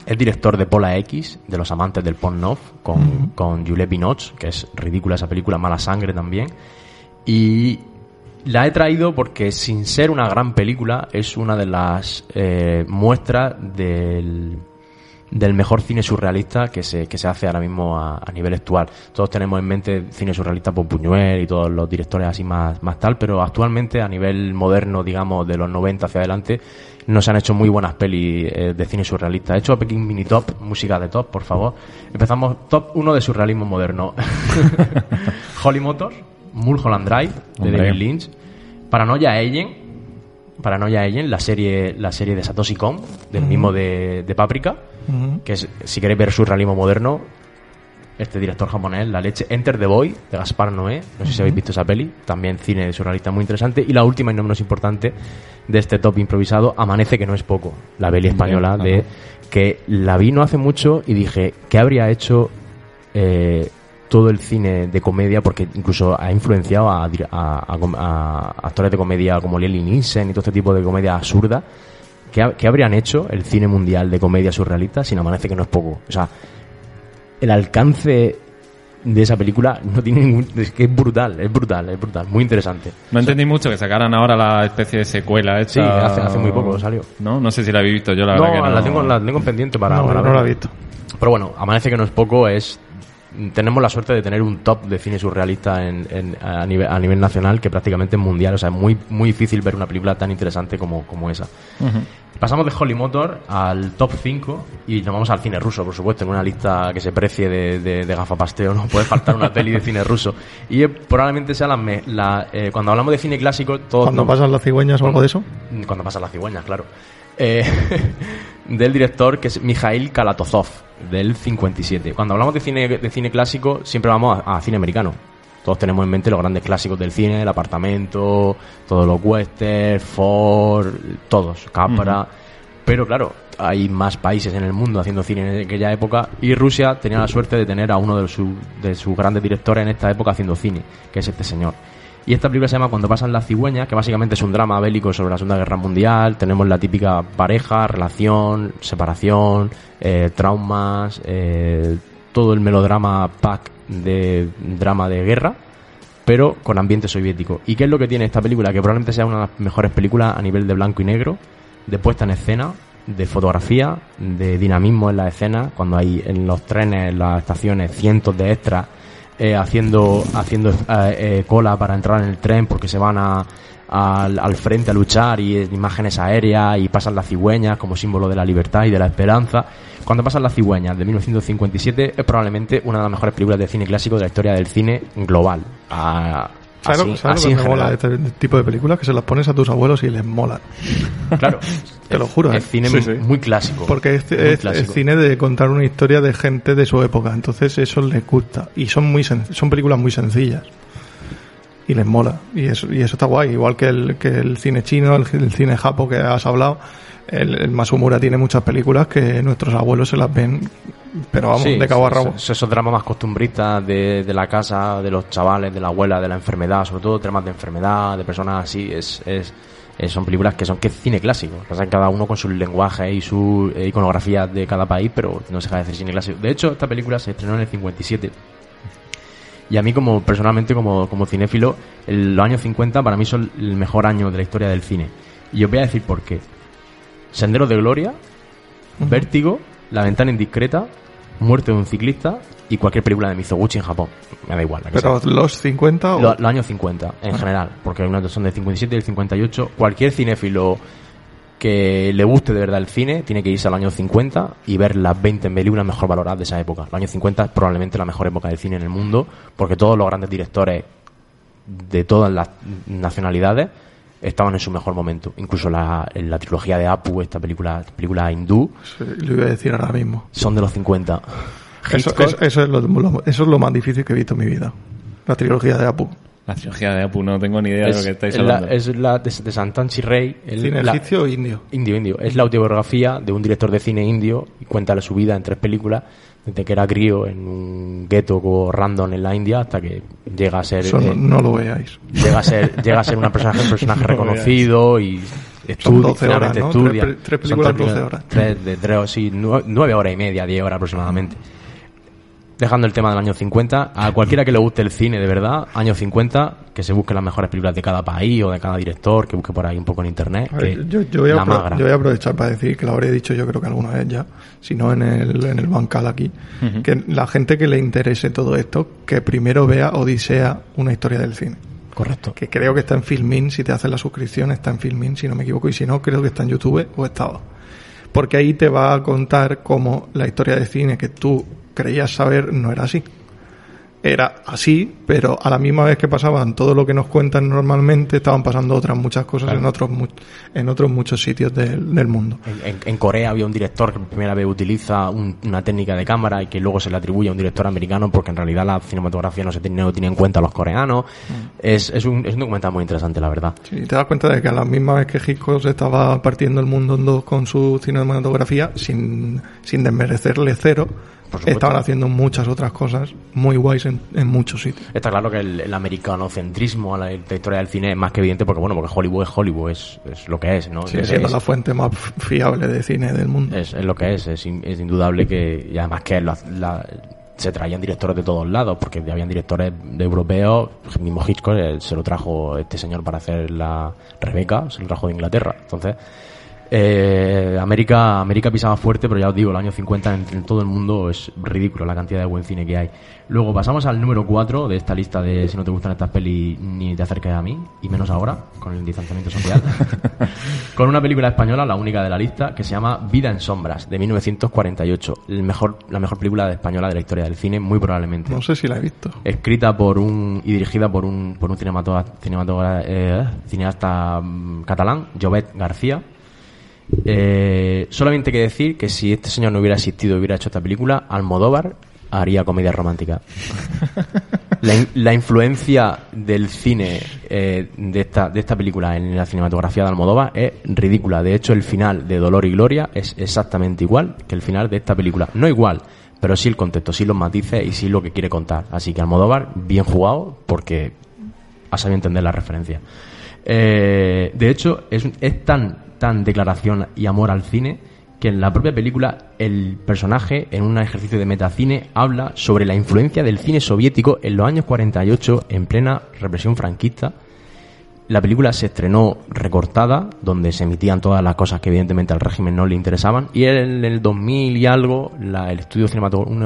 Es director de Pola X, de los amantes del porno, con, con Juliette Binoche, que es ridícula esa película, Mala Sangre también. Y la he traído porque, sin ser una gran película, es una de las eh, muestras del, del mejor cine surrealista que se, que se hace ahora mismo a, a nivel actual. Todos tenemos en mente cine surrealista por Buñuel y todos los directores así más, más tal, pero actualmente a nivel moderno, digamos, de los 90 hacia adelante, no se han hecho muy buenas pelis eh, de cine surrealista. He hecho a Mini Top, música de top, por favor. Empezamos top 1 de surrealismo moderno. (laughs) Holly Motors, Mulholland Drive, de Hombre. David Lynch, Paranoia Alien, Paranoia Alien, la serie, la serie de Satoshi Kon, del mismo de, de Paprika, que es, si queréis ver surrealismo moderno, este director japonés, la leche, Enter the Boy, de Gaspar Noé, no sé si habéis visto esa peli, también cine surrealista muy interesante, y la última y no menos importante de este top improvisado, Amanece que no es poco, la peli española de que la vi no hace mucho y dije, ¿qué habría hecho eh, todo el cine de comedia? Porque incluso ha influenciado a, dir- a- a com- a actores de comedia como Leslie Nielsen y todo este tipo de comedia absurda. ¿Qué, ha- qué habrían hecho el cine mundial de comedia surrealista sin Amanece que no es poco? O sea, el alcance de esa película no tiene ningún... Es que es brutal, es brutal, es brutal. Muy interesante. No entendí mucho que sacaran ahora la especie de secuela esta. Sí, hace- hace muy poco salió. No, no sé si la habéis visto yo, la no, verdad que no. la tengo, la tengo pendiente para, No, para no la he visto. Pero bueno, Amanece que no es poco, es tenemos la suerte de tener un top de cine surrealista en, en- a, nivel, a nivel nacional que prácticamente es mundial. O sea, es muy, muy difícil ver una película tan interesante como, como esa. Pasamos de Holly Motor al top 5 y nos vamos al cine ruso, por supuesto, en una lista que se precie de, de, de gafapasteo, no puede faltar una peli de cine ruso. Y eh, probablemente sea la, me- la, eh, cuando hablamos de cine clásico, todos Cuando pasan las cigüeñas o algo de eso. cuando pasan las cigüeñas, claro. Eh, (laughs) del director que es Mikhail Kalatozov, del 57. Cuando hablamos de cine, de cine clásico, siempre vamos a, a cine americano. Todos tenemos en mente los grandes clásicos del cine, El apartamento, todos los westerns, Ford, todos, Capra. Pero claro, hay más países en el mundo haciendo cine en aquella época y Rusia tenía la suerte de tener a uno de, su- de sus grandes directores en esta época haciendo cine, que es este señor. Y esta película se llama Cuando pasan las cigüeñas, que básicamente es un drama bélico sobre la Segunda Guerra Mundial. Tenemos la típica pareja, relación, separación, eh, traumas, eh, todo el melodrama pack de drama de guerra, pero con ambiente soviético. ¿Y qué es lo que tiene esta película? Que probablemente sea una de las mejores películas a nivel de blanco y negro, de puesta en escena, de fotografía, de dinamismo en la escena, cuando hay en los trenes, en las estaciones, cientos de extras eh, haciendo haciendo eh, eh, cola para entrar en el tren porque se van a, al, frente a luchar y eh, imágenes aéreas y pasan las cigüeñas como símbolo de la libertad y de la esperanza. Cuando pasan las cigüeñas de 1957 es probablemente una de las mejores películas de cine clásico de la historia del cine global. Ah, ¿Sabes, así- sabes así lo que en me mola de este tipo de películas? Que se las pones a tus abuelos y les mola. Claro, Te lo juro, ¿eh? es cine Sí, sí. muy clásico. Porque es, Muy es- es clásico. cine de contar una historia de gente de su época, entonces eso les gusta. Y son muy sen- son películas muy sencillas. Y les mola. Y eso, y eso está guay. Igual que el, que el cine chino, el, el cine japo que has hablado. El, el Masumura tiene muchas películas que nuestros abuelos se las ven, pero vamos, Sí, de cabo a rabo. Esos, esos dramas más costumbristas de, de la casa, de los chavales, de la abuela, de la enfermedad, sobre todo temas de enfermedad, de personas así, es, es, es- son películas que son que es cine clásico. Pasa que cada uno con su lenguaje y su eh, iconografía de cada país, pero no se deja de decir cine clásico. De hecho, esta película se estrenó en el 57. Y a mí, como personalmente, como, como cinéfilo, el- los años 50 para mí son el mejor año de la historia del cine. Y os voy a decir por qué. Senderos de Gloria, Vértigo, La ventana indiscreta, Muerte de un ciclista y cualquier película de Mizoguchi en Japón. Me da igual. la que Pero sea. los 50 o... Lo- los años 50 en general, porque son del 57 y del 58. Cualquier cinéfilo que le guste de verdad el cine tiene que irse al año 50 y ver las 20 películas mejor valoradas de esa época. El año 50 es probablemente la mejor época del cine en el mundo, porque todos los grandes directores de todas las nacionalidades estaban en su mejor momento. Incluso la, en la trilogía de Apu, esta película, película hindú, Sí, Lo iba a decir ahora mismo. son de los 50. Eso, Hitchcock- eso- eso es lo, lo- eso es lo más difícil que he visto en mi vida. La trilogía de Apu. La trilogía de Apu, no tengo ni idea de lo que estáis es la, hablando. es la de, de Santanchi Rey. el- ¿Cine la- egipcio o indio? Indio, indio. Es la autobiografía de un director de cine indio y cuenta su vida en tres películas, desde que era crío en un gueto random en la India hasta que llega a ser Eso eh, no, lo veáis. llega a ser llega a ser una un personaje (laughs) No reconocido y Son estudia, 12 horas, ¿no? estudia. Tres pe- tres Son películas, tres 12 horas. Tres de tres, sí, nue- nueve horas y media, diez horas aproximadamente. Dejando el tema del año 50, a cualquiera que le guste el cine de verdad, año 50, que se busque las mejores películas de cada país o de cada director, que busque por ahí un poco en internet. A ver, que yo, yo voy a la apro- magra. yo voy a aprovechar para decir que lo habré dicho yo creo que alguna vez ya, si no en el, en el bancal aquí, que la gente que le interese todo esto, que primero vea Odisea, una historia del cine. Correcto. Que creo que está en Filmin, si te haces la suscripción está en Filmin, si no me equivoco, y si no, creo que está en YouTube o estaba. Porque ahí te va a contar cómo la historia de cine que tú creías saber no era así. Era así, pero a la misma vez que pasaban todo lo que nos cuentan normalmente, estaban pasando otras muchas cosas en otros en otros muchos sitios del, del mundo. En, en- en Corea había un director que por primera vez utiliza un- una técnica de cámara y que luego se le atribuye a un director americano porque en realidad la cinematografía no se tiene, no tiene en cuenta a los coreanos. Es, es, un, es un documental muy interesante, la verdad. Sí, te das cuenta de que a la misma vez que Hitchcock se estaba partiendo el mundo en dos con su cinematografía, sin, sin desmerecerle cero. Estaban haciendo muchas otras cosas muy guays en, en muchos sitios. Está claro que el, el americanocentrismo a la, la historia del cine es más que evidente porque, bueno, porque Hollywood es Hollywood, es, es lo que es, ¿no? Es- siendo es- la fuente más fiable de cine del mundo. es, es lo que es, es, in- es indudable que, y además que la, la- se traían directores de todos lados, porque habían directores de europeos, mismo Hitchcock eh, se lo trajo este señor para hacer la Rebeca, se lo trajo de Inglaterra. Entonces, eh, América, América pisaba fuerte, pero ya os digo, los años 50 en, en todo el mundo es ridículo la cantidad de buen cine que hay. Luego pasamos al número 4 de esta lista de si no te gustan estas pelis ni te acerques a mí, y menos ahora, con el distanciamiento social. (laughs) con una película española, la única de la lista, que se llama Vida en Sombras, de 1948. El mejor, la mejor película española de la historia del cine, muy probablemente. No sé si la he visto. Escrita por un y dirigida por un, por un eh, cineasta mm, catalán, Jovet García. Eh, solamente hay que decir que si este señor no hubiera existido y hubiera hecho esta película, Almodóvar haría comedia romántica. (laughs) La, in- la influencia del cine eh, de, esta, de esta película en la cinematografía de Almodóvar es ridícula. De hecho, el final de Dolor y Gloria es exactamente igual que el final de esta película. No igual, pero sí el contexto, sí los matices y sí lo que quiere contar. Así que Almodóvar, bien jugado, porque ha sabido entender la referencia. Eh, de hecho, es, es tan, tan declaración y amor al cine que en la propia película el personaje, en un ejercicio de metacine, habla sobre la influencia del cine soviético en los años 48, en plena represión franquista. La película se estrenó recortada, donde se emitían todas las cosas que evidentemente al régimen no le interesaban, y en el 2000 y algo, la- el estudio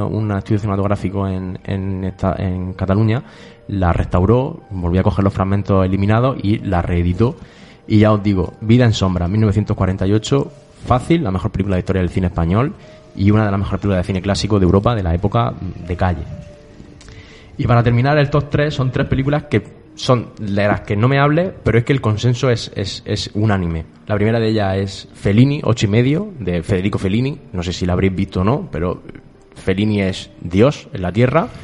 un estudio cinematográfico en, en, esta- en Cataluña la restauró, volvió a coger los fragmentos eliminados y la reeditó. Y ya os digo, Vida en Sombra, 1948, fácil, la mejor película de historia del cine español y una de las mejores películas de cine clásico de Europa de la época de calle. Y para terminar, el top 3 son tres películas que son de las que no me hable, pero es que el consenso es, es, es unánime. La primera de ellas es Fellini, ocho y medio, de Federico Fellini. No sé si la habréis visto o no, pero Fellini es Dios en la tierra. (laughs)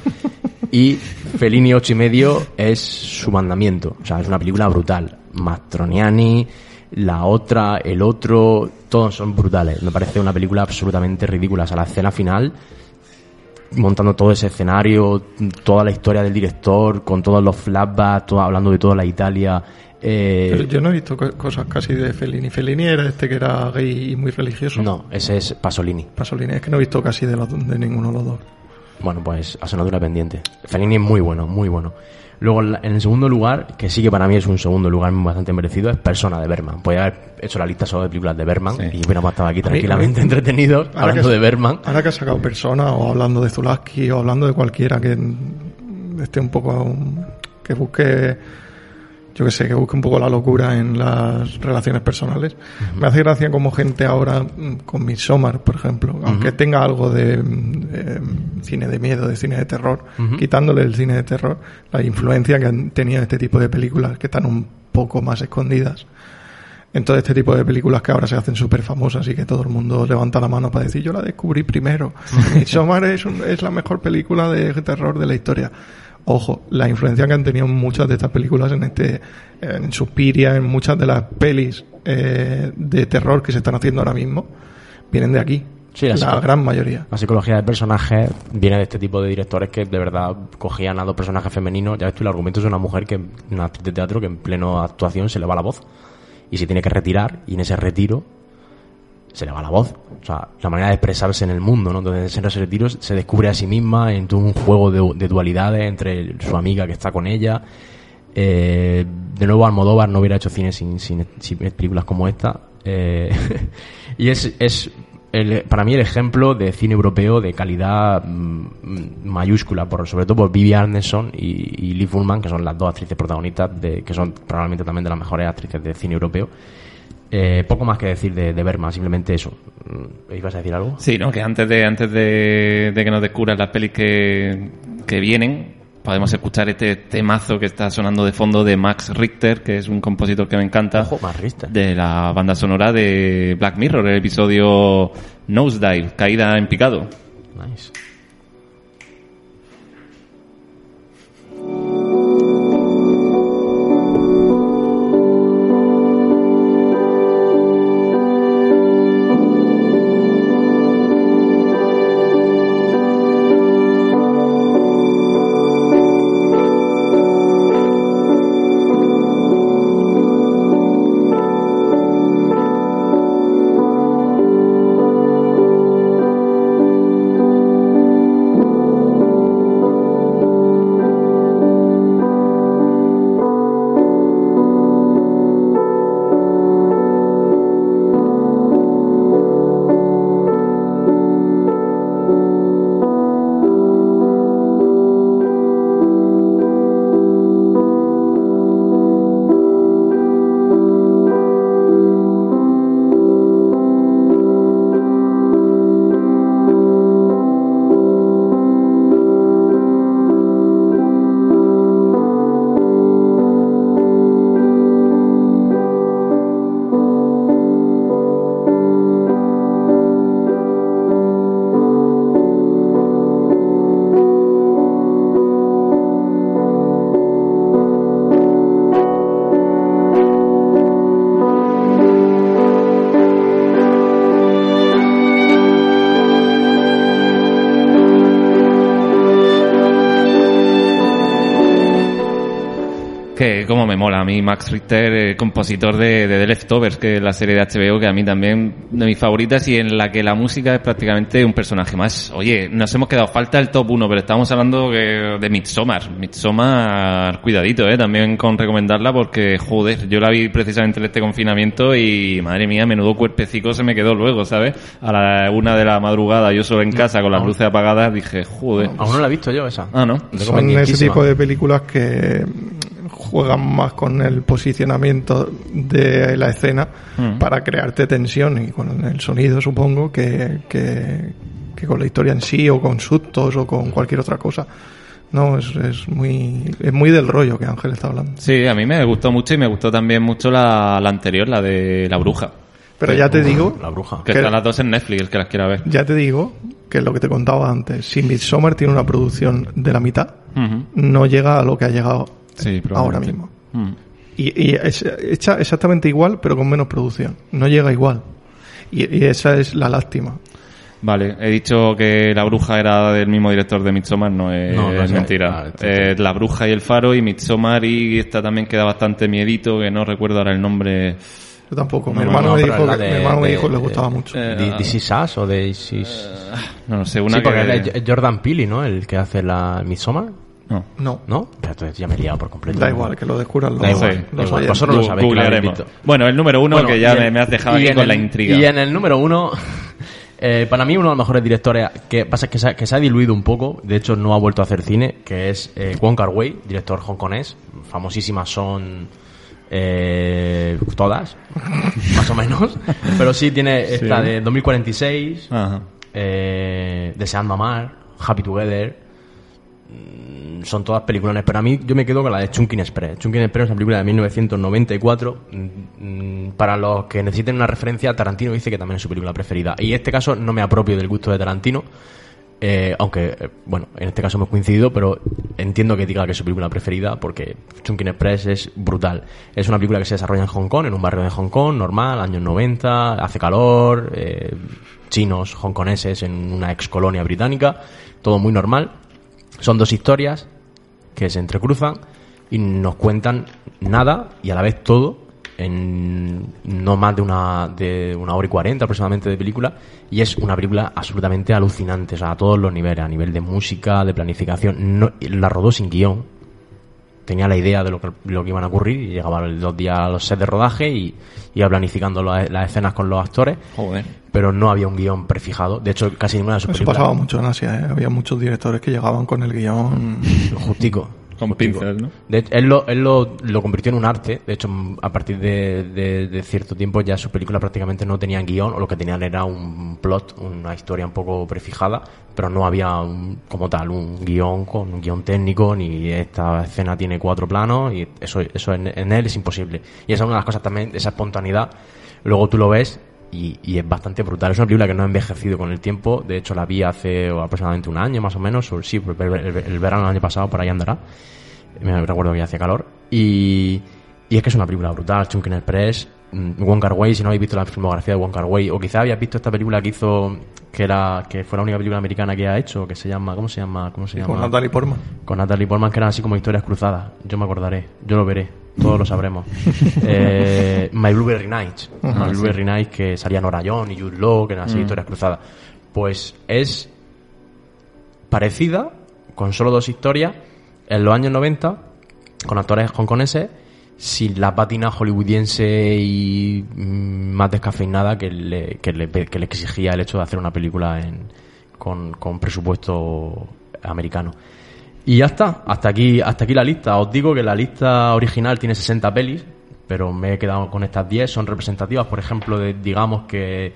Y Fellini ocho y medio es su mandamiento. O sea, es una película brutal. Mastroniani, la otra, el otro, todos son brutales. Me parece una película absolutamente ridícula. O sea, la escena final montando todo ese escenario, toda la historia del director, con todos los flashbacks, todo, hablando de toda la Italia. eh, Pero yo no he visto co- cosas casi de Fellini. Fellini era este que era gay y muy religioso. no, ese es Pasolini. Pasolini, es que no he visto casi de, los, de ninguno de los dos. Bueno, pues asignatura pendiente. Fellini es muy bueno, muy bueno. Luego, en el segundo lugar, que sí que para mí es un segundo lugar bastante merecido, es Persona de Berman. Podría haber hecho la lista solo de películas de Berman y hubiéramos estado aquí tranquilamente entretenidos hablando que- de Berman. Ahora que ha sacado persona o hablando de Zulaski o hablando de cualquiera que esté un poco que busque yo que sé, que busque un poco la locura en las relaciones personales. Me hace gracia como gente ahora mm, con Midsommar, por ejemplo, aunque tenga algo de, mm, eh, cine de miedo, de cine de terror, quitándole el cine de terror, la influencia que han tenido este tipo de películas que están un poco más escondidas en todo este tipo de películas que ahora se hacen súper famosas y que todo el mundo levanta la mano para decir yo la descubrí primero. (laughs) Midsommar es, un- es la mejor película de terror de la historia. Ojo, la influencia que han tenido muchas de estas películas en este, en Suspiria, en muchas de las pelis eh, de terror que se están haciendo ahora mismo, vienen de aquí. Sí, la la gran mayoría. La psicología de personajes viene de este tipo de directores que de verdad cogían a dos personajes femeninos. Ya ves tú, el argumento es una mujer que, una actriz de teatro que en pleno actuación se le va la voz. Y se tiene que retirar, y en ese retiro se le va la voz. O sea, la manera de expresarse en el mundo, ¿no? Entonces en ese retiro se descubre a sí misma en todo un juego de, de dualidades entre su amiga que está con ella. Eh, de nuevo, Almodóvar no hubiera hecho cine sin, sin, sin películas como esta. Eh, (laughs) y es, es el- para mí el ejemplo de cine europeo de calidad mm, mayúscula, por, sobre todo por Vivi Arneson y, y Liv Ullmann, que son las dos actrices protagonistas, de, que son probablemente también de las mejores actrices de cine europeo. Eh, poco más que decir de, de Berman, simplemente eso. Mm, ¿Ibas a decir algo? Sí, ¿no? Que antes de, antes de, de que nos descubran las pelis que, que vienen, podemos escuchar este temazo que está sonando de fondo de Max Richter, que es un compositor que me encanta. Ojo, Max Richter. De la banda sonora de Black Mirror, el episodio Nosedive, Caída en Picado. Nice. Max Richter, eh, compositor de, de The Leftovers, que es la serie de HBO, que a mí también de mis favoritas y en la que la música es prácticamente un personaje más. Oye, nos hemos quedado falta el top 1, pero estamos hablando que- de Midsommar. Midsommar, cuidadito, eh, también con recomendarla porque, joder, yo la vi precisamente en este confinamiento y, madre mía, menudo cuerpecico se me quedó luego, ¿sabes? A la una de la madrugada, yo solo en casa con las luces apagadas, dije, joder. Aún no la he visto yo esa. Ah, ¿no? Son ese tipo de películas que juegan más con el posicionamiento de la escena Mm. para crearte tensión y con el sonido, supongo, que, que, que con la historia en sí o con sustos o con cualquier otra cosa. No, es, es muy es muy del rollo que Ángel está hablando. Sí, a mí me gustó mucho y me gustó también mucho la, la anterior, la de La Bruja. Pero ya te digo, La bruja. Que Que- están las dos en Netflix, el que las quiera ver. ya te digo que lo que te contaba antes, si Midsommar tiene una producción de la mitad, no llega a lo que ha llegado Sí, ahora mismo. Mm. Y, y es hecha exactamente igual, pero con menos producción. No llega igual. Y, y esa es la lástima. Vale, he dicho que La Bruja era del mismo director de Midsommar, no es, No, no es mentira. ah, Eh, la Bruja y el Faro y Midsommar y esta también queda bastante miedito, que no recuerdo ahora el nombre. Yo tampoco. Mi No, hermano no, me dijo que, de- mi hermano me de- dijo que le gustaba mucho. Eh, Di- ¿This is Us o de This is... No lo sé, una sí, porque que... es Jordan Peele, ¿no? El que hace la Midsommar. No. no, ¿No? Pero entonces ya me he liado por completo. da igual, que lo descubran los, Da igual, Sí, da igual. Vosotros lo sabéis, que lo habéis googlearemos. visto. Bueno, el número uno, Bueno, que ya y me, en- me has dejado y aquí en con la intriga. Y en el número uno, eh, para mí uno de los mejores directores, que pasa es que se, ha, que se ha diluido un poco, de hecho no ha vuelto a hacer cine, que es eh, Wong Kar Wai, director hongkonés. Famosísimas son eh, todas, (laughs) más o menos. Pero sí tiene esta de 2046, Ajá. eh, Deseando Amar, Happy Together. Mm, Son todas películas, pero a mí yo me quedo con la de Chunkin Express. Chunkin Express es una película de 1994. Mm, mm, Para los que necesiten una referencia, Tarantino dice que también es su película preferida. Y en este caso no me apropio del gusto de Tarantino. eh, aunque, eh, bueno, en este caso hemos coincidido, pero entiendo que diga que es su película preferida porque Chunkin Express es brutal. Es una película que se desarrolla en Hong Kong, en un barrio de Hong Kong, normal, años 90, hace calor, eh, chinos, hongkoneses en una ex colonia británica, todo muy normal. Son dos historias que se entrecruzan y nos cuentan nada y a la vez todo en no más de una, de una hora y cuarenta aproximadamente de película. Y es una película absolutamente alucinante, o sea, a todos los niveles, a nivel de música, de planificación, no, la rodó sin guion, tenía la idea de lo que, lo que iban a ocurrir y llegaba los dos días a los sets de rodaje y iba planificando la- las escenas con los actores, Joder. pero no había un guion prefijado, de hecho casi ninguna de sus Eso películas pasaba mucho en Asia, ¿eh? Había muchos directores que llegaban con el guion. (laughs) justico. Con pinzas, ¿no? De hecho, él lo, él lo, lo convirtió en un arte. De hecho, a partir de, de- de cierto tiempo ya sus películas prácticamente no tenían guion, o lo que tenían era un plot, una historia un poco prefijada, pero no había un- como tal un guion con un guion técnico, ni esta escena tiene cuatro planos, y eso, eso en, en él es imposible. Y esa es una de las cosas también, esa espontaneidad. Luego tú lo ves y, y es bastante brutal. Es una película que no ha envejecido con el tiempo. De hecho, la vi hace aproximadamente un año más o menos. O, sí, el, el- el verano del año pasado, por ahí andará. Me recuerdo que hacía calor. Y, y es que es una película brutal. Chunkin Express, mm, Wong Kar Wai, si no habéis visto la filmografía de Wong Kar Wai, o quizá habíais visto esta película que hizo, que era que fue la única película americana que ha hecho, que se llama, ¿cómo se llama? ¿Cómo se llama? Con Natalie Portman. Con Natalie Portman, que eran así como historias cruzadas. Yo me acordaré, yo lo veré, todos lo sabremos. (laughs) eh, My Blueberry Nights. My Blueberry Nights, que salía Nora John y Jude Law, que eran así historias cruzadas. Pues es parecida, con solo dos historias, en los años 90, con actores hongkoneses, sin la pátina hollywoodiense y mm, más descafeinada que le, que, le, que le exigía el hecho de hacer una película en, con, con presupuesto americano. Y ya está, hasta aquí, hasta aquí la lista. Os digo que la lista original tiene 60 pelis, pero me he quedado con estas 10, son representativas, por ejemplo, de, digamos que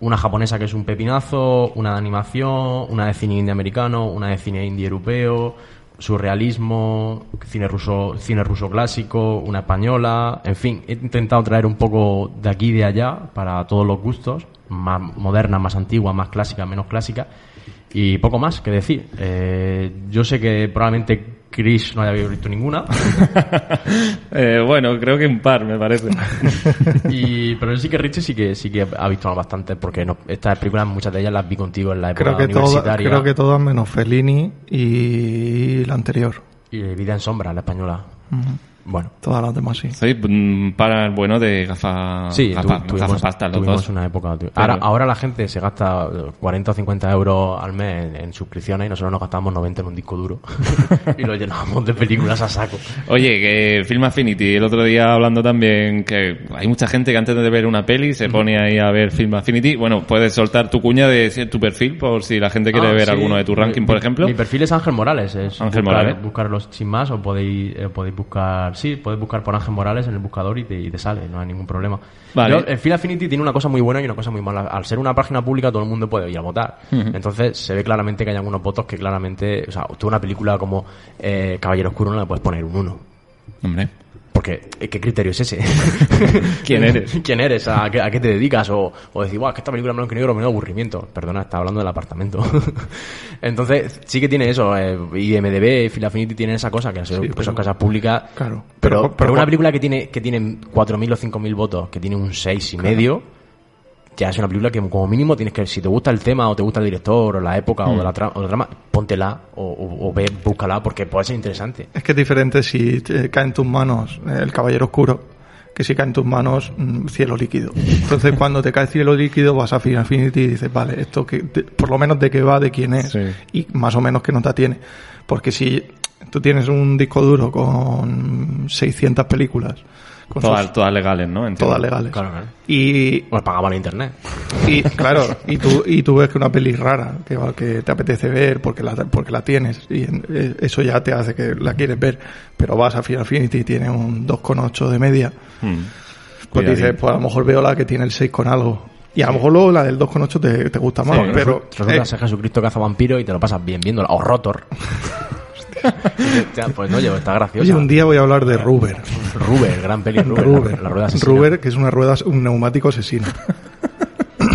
una japonesa que es un pepinazo, una de animación, una de cine indie americano, una de cine indie europeo, surrealismo, cine ruso, cine ruso clásico, una española, en fin, he intentado traer un poco de aquí y de allá para todos los gustos, más moderna, más antigua, más clásica, menos clásica, y poco más que decir. Eh, yo sé que probablemente Chris no haya visto ninguna, (laughs) Eh, bueno, creo que un par, me parece. (laughs) y, pero sí que Richie sí que sí que ha visto bastante, porque no, estas películas muchas de ellas las vi contigo en la época Creo que, todas, universitaria. creo que todas menos Fellini y la anterior. Y Vida en sombra, la española. Bueno. Todas las demás sí. Soy mm, para el bueno de gafas Sí, tu- gafas, tuvimos, gafapasta, los tuvimos dos. una época. tu- Pero- Ahora, ahora la gente se gasta eh, 40 o 50 euros al mes en, en suscripciones y nosotros nos gastamos 90 en un disco duro (laughs) y lo llenábamos de películas a saco. Oye, que Film Affinity, el otro día hablando también que hay mucha gente que antes de ver una peli se pone ahí a ver Film Affinity. Bueno, puedes soltar tu cuña de tu perfil por si la gente quiere Ah, ver sí. alguno de tu ranking, Mi- por ejemplo. Mi perfil es Ángel Morales. Es Ángel buscar, Morales. Buscar los sin más o podéis, eh, podéis buscar. Sí, podéis buscar por Ángel Morales en el buscador y te, y te sale, no hay ningún problema. Vale. Yo, el Film Affinity tiene una cosa muy buena y una cosa muy mala. Al ser una página pública, todo el mundo puede ir a votar. Entonces, se ve claramente que hay algunos votos que claramente. O sea, tú una película como eh, Caballero Oscuro no le puedes poner un 1. Hombre. Porque, eh, ¿qué criterio es ese? (laughs) ¿Quién eres? (laughs) ¿Quién eres? ¿A qué, a qué te dedicas? O, o decir, guau, es que esta película en blanco y negro me da aburrimiento. Perdona, está hablando del apartamento. (laughs) Entonces, sí que tiene eso. Eh, IMDB, Film Affinity tienen esa cosa, que son Sí, pues pero- son cosas públicas. Claro. Pero, Pero- pero, pero- una película que tiene, que tiene 4.000 o 5.000 votos, que tiene un 6 y medio, ya es una película que como mínimo tienes que, si te gusta el tema o te gusta el director o la época o, de la tra- o la trama, póntela o, o, o ve, búscala porque puede ser interesante. Es que es diferente si te cae en tus manos eh, el caballero oscuro que si cae en tus manos mm, cielo líquido. Entonces (laughs) cuando te cae cielo líquido vas a Final Infinity y dices, vale, esto que de- por lo menos de qué va, de quién es y más o menos qué nota tiene. Porque si tú tienes un disco duro con 600 películas, Todas, legales, ¿no? Entiendo. todas legales. Claro, claro. Y Pues pagaba la internet. y (laughs) claro, y tú, y tú ves que una peli rara, que, que te apetece ver porque la, porque la tienes, y en- eh, eso ya te hace que la quieres ver, pero vas a Final Affinity y tiene un 2,8 de media, Hmm. pues Cuidadín. dices, pues a lo mejor veo la que tiene el 6 con algo. Y a lo mejor luego la del 2,8 te, te gusta más, Sí, pero... resulta eh, ser Jesucristo caza vampiro y te lo pasas bien viéndola. O Rotor. (laughs) (laughs) Pues no, oye, está gracioso. oye, un día voy a hablar de Ruber. Ruber, gran peli Ruber. Ruber, La. Ruber, que es una rueda, un neumático asesino.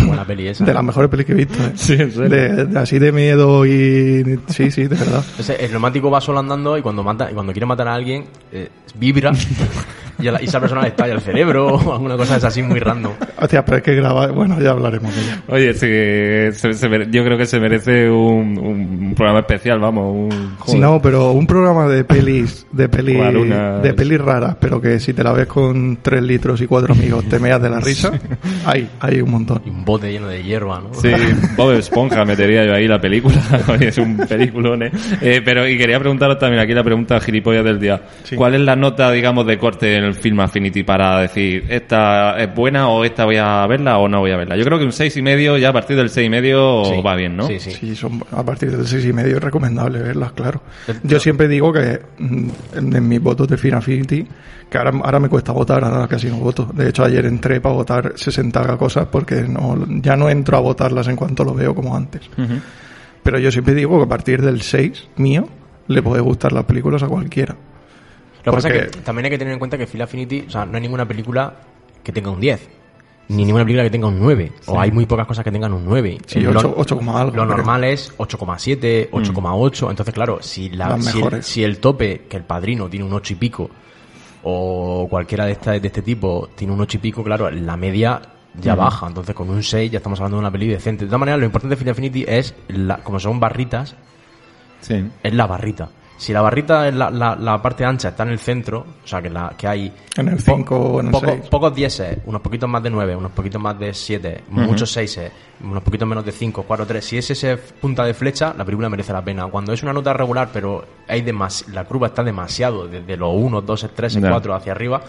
Buena peli esa. De las mejores pelis que he visto. ¿eh? Sí, en serio. De, de así de miedo y... Sí, sí, de verdad. El neumático va solo andando y cuando mata, y cuando quiere matar a alguien, eh, vibra (laughs) y, a la- y esa persona le estalla el cerebro (laughs) o alguna cosa es así muy random. Hostia, pero es que grabar... Bueno, ya hablaremos de ella. Oye, sí, se- se mere- yo creo que se merece un, un programa especial, vamos. Un, Sí, no, pero un programa de pelis, de pelis, de pelis raras, pero que si te la ves con tres litros y cuatro amigos te meas de la risa, (laughs) hay, hay un montón. Y un bote lleno de hierba, ¿no? Sí, Bob Esponja metería yo ahí la película. (laughs) Es un peliculón, ¿eh? Eh, Pero, y quería preguntaros también aquí la pregunta gilipollas del día. Sí. ¿Cuál es la nota, digamos, de corte en el film Affinity para decir, esta es buena o esta voy a verla o no voy a verla? Yo creo que un seis y medio, ya a partir del seis y medio Sí. va bien, ¿no? Sí, sí. Sí, son, a partir del seis y medio es recomendable verlas, claro. Yo siempre digo que mm, en, en mis votos de Final Affinity, que ahora, ahora me cuesta votar, ahora casi no voto. De hecho, ayer entré para votar 60 cosas porque no, ya no entro a votarlas en cuanto lo veo como antes. Pero yo siempre digo que a partir del 6 mío le puede gustar las películas a cualquiera. Lo que pasa es que también hay que tener en cuenta que Phil Affinity, o sea, no hay ninguna película que tenga un 10. Ni ninguna película que tenga un 9. O hay muy pocas cosas que tengan un 9. Sí, Lo- 8, 8, algo. Lo creo. normal es 8,7, Mm. 8,8. Entonces, claro, si, la, si, el, si el tope, que el padrino tiene un 8 y pico, o cualquiera de, esta, de este tipo tiene un 8 y pico, claro, la media ya baja. Entonces, con un 6 ya estamos hablando de una peli decente. De todas maneras, lo importante de Final Affinity es, la, como son barritas, Sí. es la barrita. Si la barrita la, la, la parte ancha está en el centro, o sea que la que hay En el po- 5 o en el poco- 6. pocos 10, unos poquitos más de 9, unos poquitos más de 7, muchos 6, unos poquitos menos de 5, 4, 3. Si es ese punta de flecha, la película merece la pena. Cuando es una nota regular, pero hay demas la curva está demasiado, desde los 1, 2, 3, Ya. 4 hacia arriba,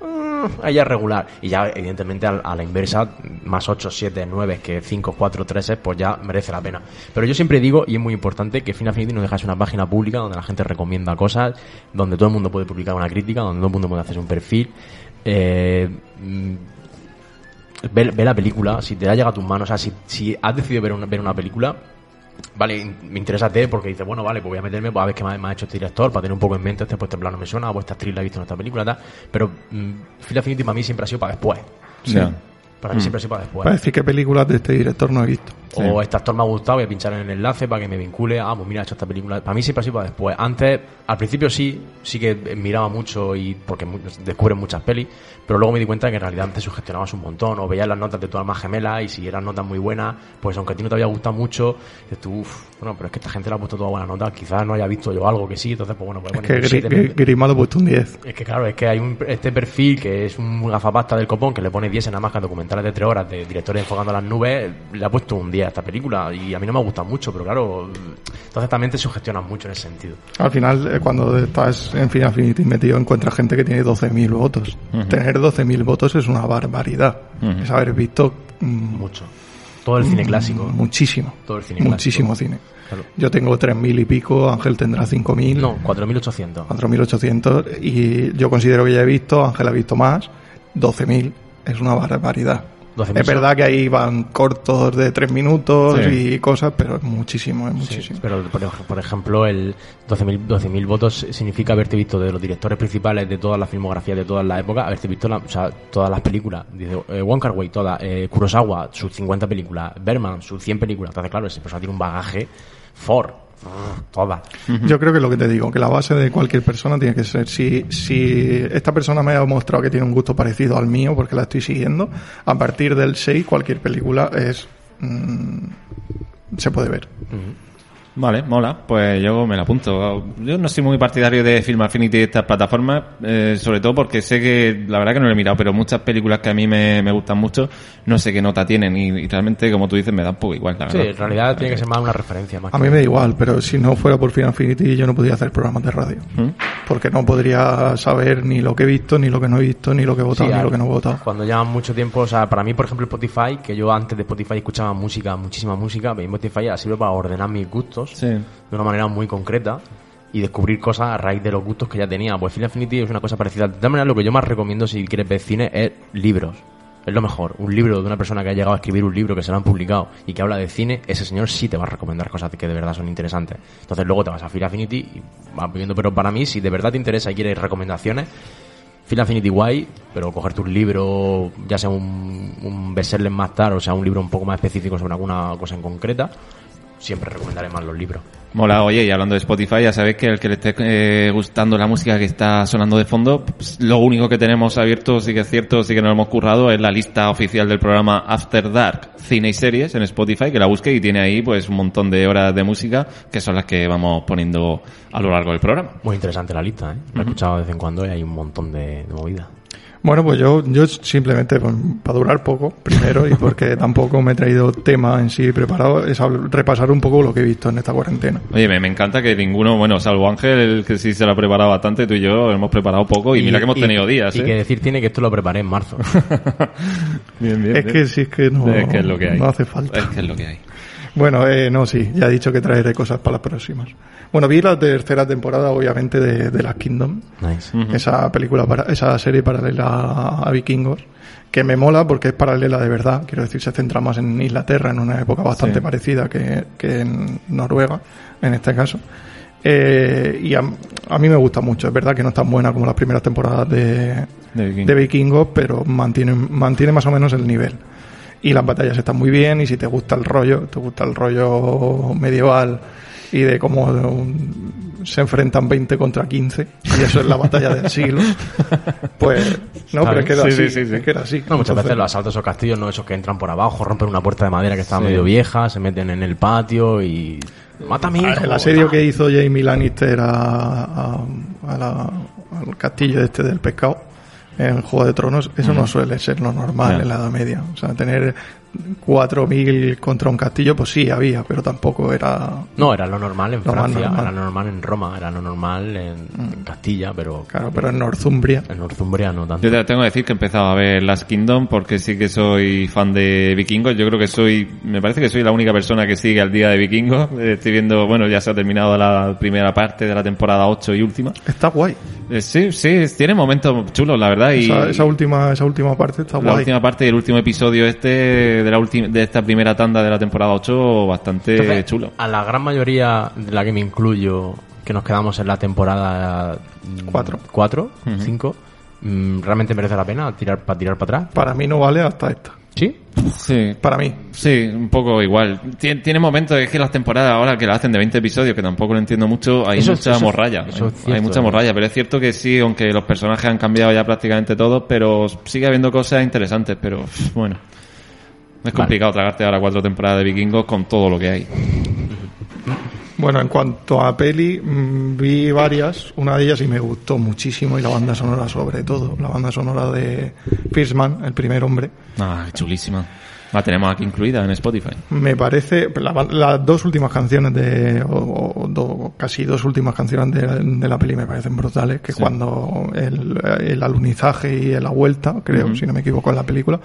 mm, ahí es regular. Y ya, evidentemente, a, la inversa, más 8, 7, 9 que 5, 4, 3, pues ya merece la pena. Pero yo siempre digo, y es muy importante, que Final Affinity no deja de ser una página pública donde la gente recomienda cosas, donde todo el mundo puede publicar una crítica, donde todo el mundo puede hacerse un perfil. Eh, mm, ve, ve la película, si te ha llegado a tus manos, o sea, si, si has decidido ver una, ver una película, vale, me interesa porque dices, bueno, vale, pues voy a meterme, pues a ver qué me, ha- hecho este director, para tener un poco en mente, este, pues este plano me suena, o esta actriz la he visto en esta película, tal. Pero mm, Final Affinity para mí siempre ha sido para después. Ya. Para mí siempre ha sido para después. Para decir qué películas de este director no he visto. O este actor me ha gustado, voy a pinchar en el enlace para que me vincule. Ah, pues mira, he hecho esta película. Para mí siempre ha sido para después. Antes, al principio sí, sí que miraba mucho y porque descubres muchas pelis, pero luego me di cuenta que en realidad te sugestionabas un montón o veías las notas de tu alma gemela y si eran notas muy buenas, pues aunque a ti no te había gustado mucho, dices tú, "Uf, bueno, pero es que esta gente le ha puesto todas buenas notas, quizás no haya visto yo algo que sí, entonces pues bueno, pues Es bueno, que Grima lo ha puesto un 10. es que claro, es que hay un, este perfil que es un gafapasta del copón que le pone 10 en nada más que a documentales de 3 horas de directores enfocando las nubes, le ha puesto un 10 a esta película y a mí no me ha gustado mucho, pero claro, entonces también te sugestionas mucho en ese sentido. Al final, eh, cuando estás en Final Fantasy metido, encuentras gente que tiene 12.000 votos. Ujú. Tener 12.000 votos es una barbaridad. Ujú. Es haber visto mm, Mucho. Todo el cine clásico. Muchísimo. Todo el cine Muchísimo clásico. cine. Claro. Yo tengo 3.000 y pico, Ángel tendrá 5.000. No, 4.800. 4.800 y yo considero que ya he visto, Ángel ha visto más, 12.000 es una barbaridad. 12.000 Es verdad que ahí van cortos de 3 minutos Sí. y cosas, pero es muchísimo, es muchísimo. Pero, por, ej- por ejemplo, el 12.000 12.000 votos significa haberte visto de los directores principales de todas las filmografías de todas las épocas, haberte visto la- o sea, todas las películas. Dice, eh, Wai, todas. Eh, Kurosawa, sus 50 películas. Berman, sus 100 películas. Entonces, claro, esa persona tiene un bagaje Ford. Todas. Yo creo que es lo que te digo, que la base de cualquier persona tiene que ser, si, si esta persona me ha mostrado que tiene un gusto parecido al mío, porque la estoy siguiendo, a partir del 6 cualquier película es... mm, se puede ver. Vale, mola. Pues yo me la apunto. Yo no soy muy partidario de Film Affinity y estas plataformas, eh, sobre todo porque sé que, la verdad que no lo he mirado, pero muchas películas que a mí me, me gustan mucho, no sé qué nota tienen y, y realmente, como tú dices, me da un poco igual, la Sí, verdad. en realidad tiene que ser más una referencia. Más A que- mí me da igual, pero si no fuera por Final Infinity yo no podría hacer programas de radio. ¿Mm? Porque no podría saber ni lo que he visto, ni lo que no he visto, ni lo que he votado, Sí, ni al- lo que no he votado. Cuando llevan mucho tiempo, o sea, para mí, por ejemplo, Spotify, que yo antes de Spotify escuchaba música, muchísima música, pero Spotify ha sido para ordenar mis gustos de una manera muy concreta y descubrir cosas a raíz de los gustos que ya tenía. Pues Film Affinity es una cosa parecida. De todas maneras, lo que yo más recomiendo si quieres ver cine es libros. Es lo mejor. Un libro de una persona que ha llegado a escribir un libro que se lo han publicado y que habla de cine, ese señor sí te va a recomendar cosas que de verdad son interesantes. Entonces luego te vas a Film Affinity y vas viendo, pero para mí, si de verdad te interesa y quieres recomendaciones, Film Affinity guay, pero cogerte un libro, ya sea un, un bestseller más tarde, o sea, un libro un poco más específico sobre alguna cosa en concreta, siempre recomendaré más los libros. Mola, oye, y hablando de Spotify, ya sabéis que el que le esté eh, gustando la música que está sonando de fondo, pues, lo único que tenemos abierto, sí que es cierto, sí que nos hemos currado, es la lista oficial del programa After Dark Cine y Series en Spotify, que la busque y tiene ahí pues un montón de horas de música, que son las que vamos poniendo a lo largo del programa. Muy interesante la lista, ¿eh? La he escuchado de vez en cuando y hay un montón de, de movidas. Bueno, pues yo, yo simplemente, pues, para durar poco, primero, y porque (laughs) tampoco me he traído tema en sí preparado, es repasar un poco lo que he visto en esta cuarentena. Oye, me, me encanta que ninguno, bueno, salvo Ángel, el que sí se lo ha preparado bastante, tú y yo hemos preparado poco y, mira que hemos tenido días, Y ¿eh? que decir tiene que esto lo preparé en marzo. (laughs) Bien, bien, Es bien. que sí, es que no, Es que es lo que hay. no hace falta. Es que es lo que hay. Bueno, eh, no, sí, ya he dicho que traeré cosas para las próximas. Bueno, vi la tercera temporada, obviamente, de, de Last Kingdom. Nice. Esa película, para, esa serie paralela a Vikingos, que me mola porque es paralela de verdad. Quiero decir, se centra más en Inglaterra, en una época bastante Sí. parecida que, que en Noruega, en este caso. Eh, y a, a mí me gusta mucho. Es verdad que no es tan buena como las primeras temporadas de, De Vikingos. de Vikingos, pero mantiene, mantiene más o menos el nivel. Y las batallas están muy bien, y si te gusta el rollo, te gusta el rollo medieval y de cómo um, se enfrentan 20 contra 15, y eso es la batalla del siglo, (laughs) pues no, pero es que era Sí, así, sí, sí, sí. es que era así. No, muchas Entonces, veces los asaltos a esos castillos, no esos que entran por abajo, rompen una puerta de madera que estaba Sí. medio vieja, se meten en el patio y... ¡Mata a mi hijo! el asedio que hizo Jamie Lannister a, a- a la- al castillo este del pescado en Juego de Tronos, eso no suele ser lo normal en la Edad Media. O sea, tener 4.000 contra un castillo, pues sí, había, pero tampoco era... No, era lo normal en Lo Francia, normal. era lo normal en Roma, era lo normal en, en Castilla, pero... Claro, pero en Northumbria... En Northumbria no tanto. Yo te tengo que decir que he empezado a ver Last Kingdom porque sí que soy fan de vikingos. Yo creo que soy, me parece que soy la única persona que sigue al día de vikingos. (laughs) Eh, Estoy viendo, bueno, ya se ha terminado la primera parte de la temporada 8 y última. Está guay. Eh, sí, sí, tiene momentos chulos, la verdad. Y Esa, esa última, esa última parte está la guay. última parte y el último episodio este de la última de esta primera tanda de la temporada 8 bastante Entonces, chulo. A la gran mayoría de la que me incluyo, que nos quedamos en la temporada mm, Cuatro. 4, 5, mm, ¿realmente merece la pena tirar para tirar para atrás? Para mí no vale hasta esta. ¿Sí? Sí. Para mí. Sí, un poco igual. Tien- Tiene momentos, es que las temporadas ahora que la hacen de 20 episodios, que tampoco lo entiendo mucho, hay Eso mucha eso es- morralla. eso hay, cierto, hay mucha morralla, pero es cierto que sí, aunque los personajes han cambiado ya prácticamente todos, pero sigue habiendo cosas interesantes, pero bueno. Es complicado tragarte ahora cuatro temporadas de vikingos con todo lo que hay. Bueno, en cuanto a peli, mm, vi varias. Una de ellas y me gustó muchísimo y la banda sonora sobre todo. La banda sonora de Fishman, el primer hombre. Ah, chulísima. La tenemos aquí incluida en Spotify. Me parece, la las dos últimas canciones de, o, o do- casi dos últimas canciones de, de la peli me parecen brutales, que cuando el, el alunizaje y la vuelta, creo, si no me equivoco en la película,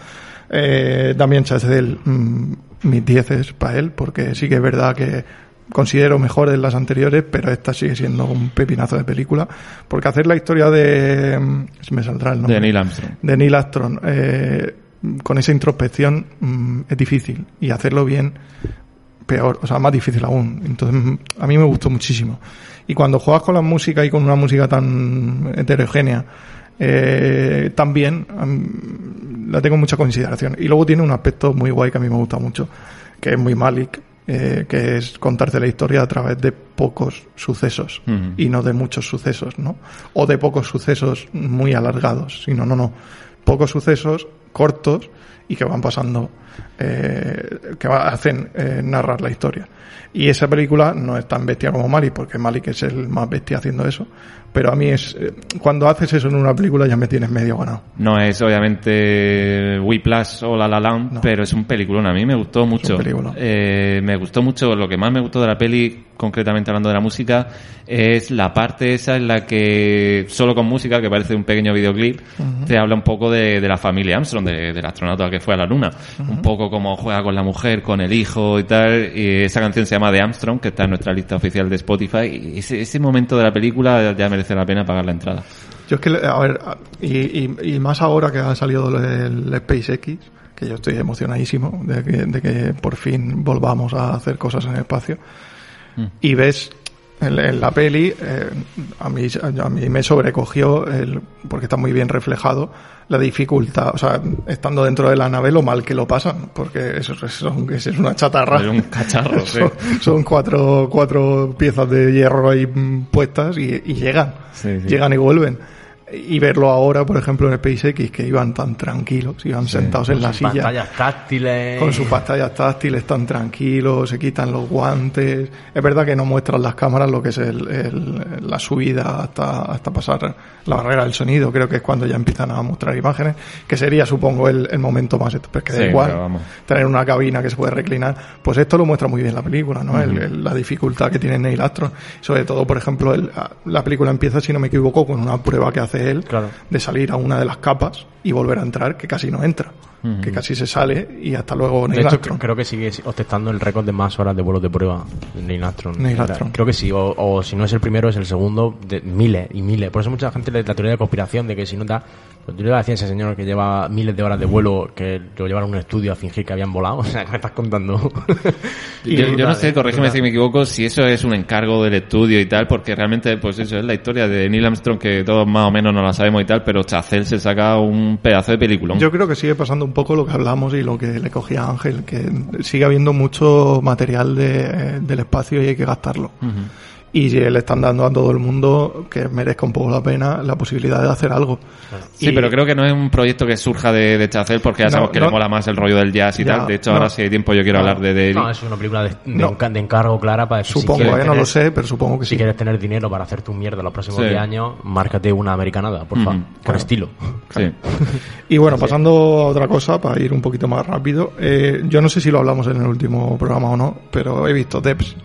eh, Damien Chazelle, mm, mis 10 es para él, porque sí que es verdad que considero mejores las anteriores, pero esta sigue siendo un pepinazo de película, porque hacer la historia de, mm, se me saldrá el nombre, De Neil Armstrong. de Neil Armstrong, eh, con esa introspección mm, es difícil y hacerlo bien peor, o sea, más difícil aún. Entonces, mm, a mí me gustó muchísimo. Y cuando juegas con la música y con una música tan heterogénea, eh, también am, la tengo mucha consideración. Y luego tiene un aspecto muy guay que a mí me gusta mucho, que es muy Malik, eh, que es contarte la historia a través de pocos sucesos y no de muchos sucesos, ¿no? O de pocos sucesos muy alargados, sino, no, no, pocos sucesos cortos y que van pasando, eh, que hacen eh, narrar la historia. Y esa película no es tan bestia como Malik, porque Malik es el más bestia haciendo eso, pero a mí es, eh, cuando haces eso en una película ya me tienes medio ganado. No es obviamente Whiplash o La La Land, No. pero es un peliculón. A mí me gustó mucho. Eh, me gustó mucho. Lo que más me gustó de la peli, concretamente hablando de la música, es la parte esa en la que solo con música, que parece un pequeño videoclip, te habla un poco de, de la familia Armstrong, de- del astronauta que fue a la luna. Un poco cómo juega con la mujer, con el hijo y tal. Y esa canción se llama The Armstrong, que está en nuestra lista oficial de Spotify. Y ese, ese momento de la película ya merece la pena pagar la entrada. Yo es que, a ver, y, y, y más ahora que ha salido el SpaceX, que yo estoy emocionadísimo de que, de que por fin volvamos a hacer cosas en el espacio, y ves en, en la peli, eh, a, mí, a mí me sobrecogió, el, porque está muy bien reflejado, la dificultad, o sea, estando dentro de la nave lo mal que lo pasan, porque eso, es- son- eso es una chatarra. Es un cacharro, (laughs) sí. son, son cuatro, cuatro piezas de hierro ahí puestas y, y llegan, Sí, sí. llegan y vuelven. Y verlo ahora, por ejemplo, en SpaceX, que iban tan tranquilos, iban sentados en la Sus silla pantallas táctiles. con sus pantallas táctiles tan tranquilos, se quitan los guantes. Es verdad que no muestran las cámaras lo que es el, el- la subida hasta, hasta pasar la barrera del sonido. Creo que es cuando ya empiezan a mostrar imágenes, que sería, supongo, el, el momento más. Pero que da Sí, igual tener una cabina que se puede reclinar. Pues esto lo muestra muy bien la película, ¿no? El- el- la dificultad que tiene Neil Armstrong. Sobre todo, por ejemplo, el- la película empieza, si no me equivoco, con una prueba que hace él Claro. de salir a una de las capas y volver a entrar, que casi no entra. Que casi se sale y hasta luego De Neil hecho, Armstrong. creo que sigue ostentando el récord de más horas de vuelos de prueba Neil Armstrong. Neil Armstrong. Creo que sí, o, o si no es el primero, es el segundo, de miles y miles. Por eso mucha gente le la teoría de conspiración de que si no da. Pues yo le decía a ese señor que lleva miles de horas de vuelo, que lo llevaron a un estudio a fingir que habían volado. (laughs) O sea, ¿qué me estás contando? (laughs) Yo, yo no sé, corrígeme si me equivoco, si eso es un encargo del estudio y tal, porque realmente, pues eso es la historia de Neil Armstrong que todos más o menos no la sabemos y tal, pero Chacel se saca un pedazo de película. Yo creo que sigue pasando un poco lo que hablamos y lo que le cogía a Ángel, que sigue habiendo mucho material de- del espacio y hay que gastarlo. Y le están dando a todo el mundo que merezca un poco la pena la posibilidad de hacer algo. Sí, Y- pero creo que no es un proyecto que surja de, de Chacel porque ya No, sabemos que no. le mola más el rollo del jazz y Ya, tal. De hecho, no. ahora si hay tiempo yo quiero No. hablar de David. No, es una película de, de de encargo clara para decir, Supongo, si quieres eh, no tener- lo sé, pero supongo que Si sí. quieres tener dinero para hacer tu mierda los próximos Sí. 10 años, márcate una americanada, por favor. Con claro. estilo. Sí. (laughs) Y bueno, pasando a otra cosa, para ir un poquito más rápido, eh, yo no sé si lo hablamos en el último programa o no, pero he visto Debs,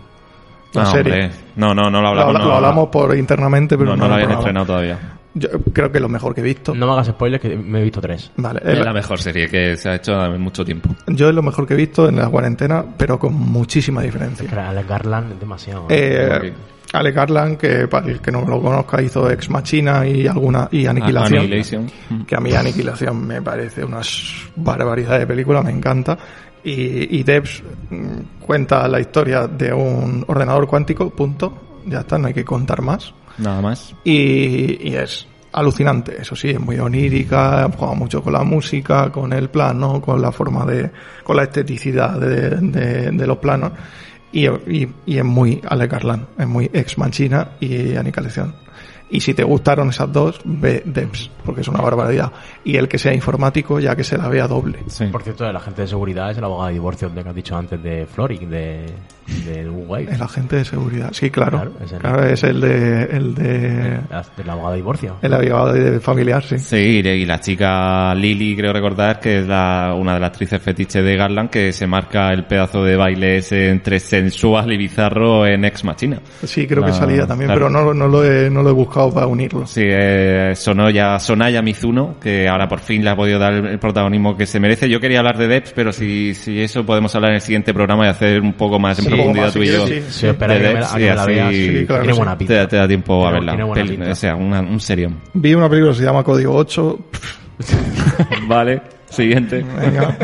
la No, serie. hombre. no, no, no lo hablamos. no, lo hablamos por internamente, pero no, no, lo habían estrenado todavía. Yo creo que es lo mejor que he visto. No me hagas spoilers, que me he visto tres. Vale, Es el- la mejor serie que se ha hecho en mucho tiempo. yo es lo mejor que he visto en la cuarentena, pero con muchísima diferencia. Pero Alex Garland es demasiado. Eh, Ale Garland, que para el que no lo conozca, hizo Ex Machina y alguna y Aniquilación. Annihilation. Que a mí Aniquilación me parece una barbaridad de película, me encanta. Y, y Debs mm, cuenta la historia de un ordenador cuántico, punto. Ya está, no hay que contar más. Nada más. Y, y es alucinante, eso sí, es muy onírica, juega mucho con la música, con el plano, con la forma de, con la esteticidad de, de- de los planos, y, y, y es muy Ale Carlán, es muy ex Manchina y Aniquilación. Y si te gustaron esas dos, ve Debs, porque es una barbaridad. Y el que sea informático, ya que se la vea doble. Sí. Por cierto, el agente de seguridad es el abogado de divorcio de que has dicho antes de Floric, de, de Uruguay. El agente de seguridad, sí, claro. Claro, es el- Claro, es el de, el de, Del abogado de divorcio. el abogado de familiar, sí. Sí, y la chica Lily, creo recordar, que es la, una de las actrices fetiche de Garland, que se marca el pedazo de baile ese entre sensual y bizarro en Ex Machina. Sí, creo que La- salía también, claro. pero no, no, lo he, no lo he buscado para unirlo. Sí, eh, Sonoya, Sonaya Mizuno, que ahora por fin le ha podido dar el, protagonismo que se merece. Yo quería hablar de Debs, pero si, si eso podemos hablar en el siguiente programa y hacer un poco más en Sí, profundidad tú y yo. sí. Sí, espera de que me Debs, la, a y que me la así veas. Sí, claro tiene buena pinta. te, te da tiempo a verla. tiene buena pinta. o sea, una- un serión. Vi una película que se llama Código 8. (laughs) vale, siguiente. Venga.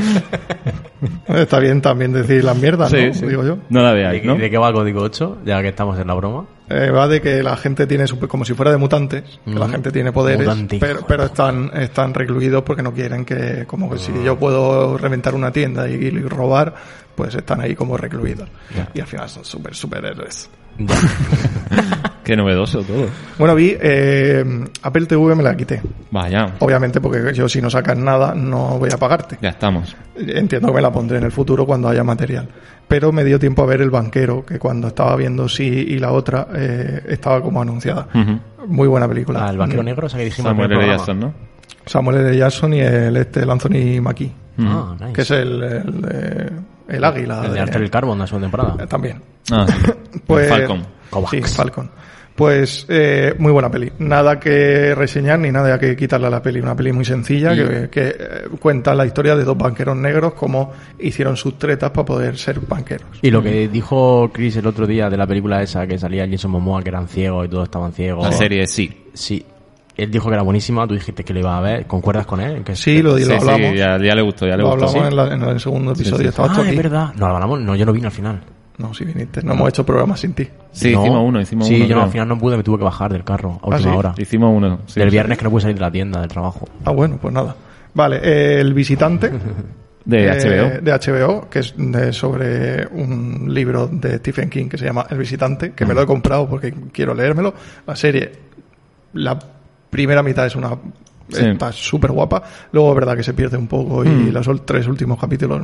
Está bien también decir las mierdas, Sí, ¿no? sí. Digo yo. No la ¿De, veáis, ¿no? de qué va Código 8? Ya que estamos en la broma. Eh, va de que la gente tiene, super- como si fuera de mutantes, que la Mm. gente tiene poderes, pero, están, están recluidos porque no quieren que, como que si yo puedo reventar una tienda y, y robar, pues están ahí como recluidos. Y al final son super superhéroes. Ya. (laughs) Qué novedoso todo. Bueno, vi eh, Apple TV me la quité. Vaya, Obviamente porque yo si no sacas nada no voy a pagarte. ya estamos. Entiendo que me la pondré en el futuro cuando haya material. Pero me dio tiempo a ver El Banquero, que cuando estaba viendo Sí y la otra eh, estaba como anunciada. Ujú. Muy buena película. Ah, el vaquero negro, o sea que dijimos Samuel el L. Jackson, ¿no? Samuel L. Jackson y el, este, el Anthony Mackie, Ah, nice. que es el, el, de- el águila. el de de- Arthur el Carbon, la segunda temporada. eh, también. Ah, (laughs) Pues, Falcon. Kovacs. Sí, Falcon. Pues eh, muy buena peli. Nada que reseñar ni nada que quitarle a la peli. Una peli muy sencilla que, que, eh, cuenta la historia de dos banqueros negros, cómo hicieron sus tretas para poder ser banqueros. Y lo que dijo Chris el otro día de la película esa que salía Jason Momoa, que eran ciegos y todos estaban ciegos. La serie sí. Sí. Él dijo que era buenísima, tú dijiste que le iba a ver. ¿Concuerdas con él? Que Sí, lo, Sí, lo sí, hablamos. ya, ya le gustó, ya le lo gustó. hablamos Sí. en, la- en el segundo episodio. sí. Ah, es aquí. verdad. No, lo hablamos, no, yo no vine al final. No, sí viniste. No hemos hecho programa sin ti. Sí, No. hicimos uno, hicimos sí, uno. yo no, al final no pude, me tuve que bajar del carro a última sí? hora. Hicimos uno. sí, del sí. viernes que no pude salir de la tienda, del trabajo. Ah, bueno, pues nada. Vale, eh, El Visitante. (laughs) De eh, HBO. De HBO, que es de- sobre un libro de Stephen King que se llama El Visitante, que me lo he comprado porque quiero leérmelo. La serie, la primera mitad es una... Sí. Está súper guapa. Luego es verdad que se pierde un poco y Mm. los tres últimos capítulos...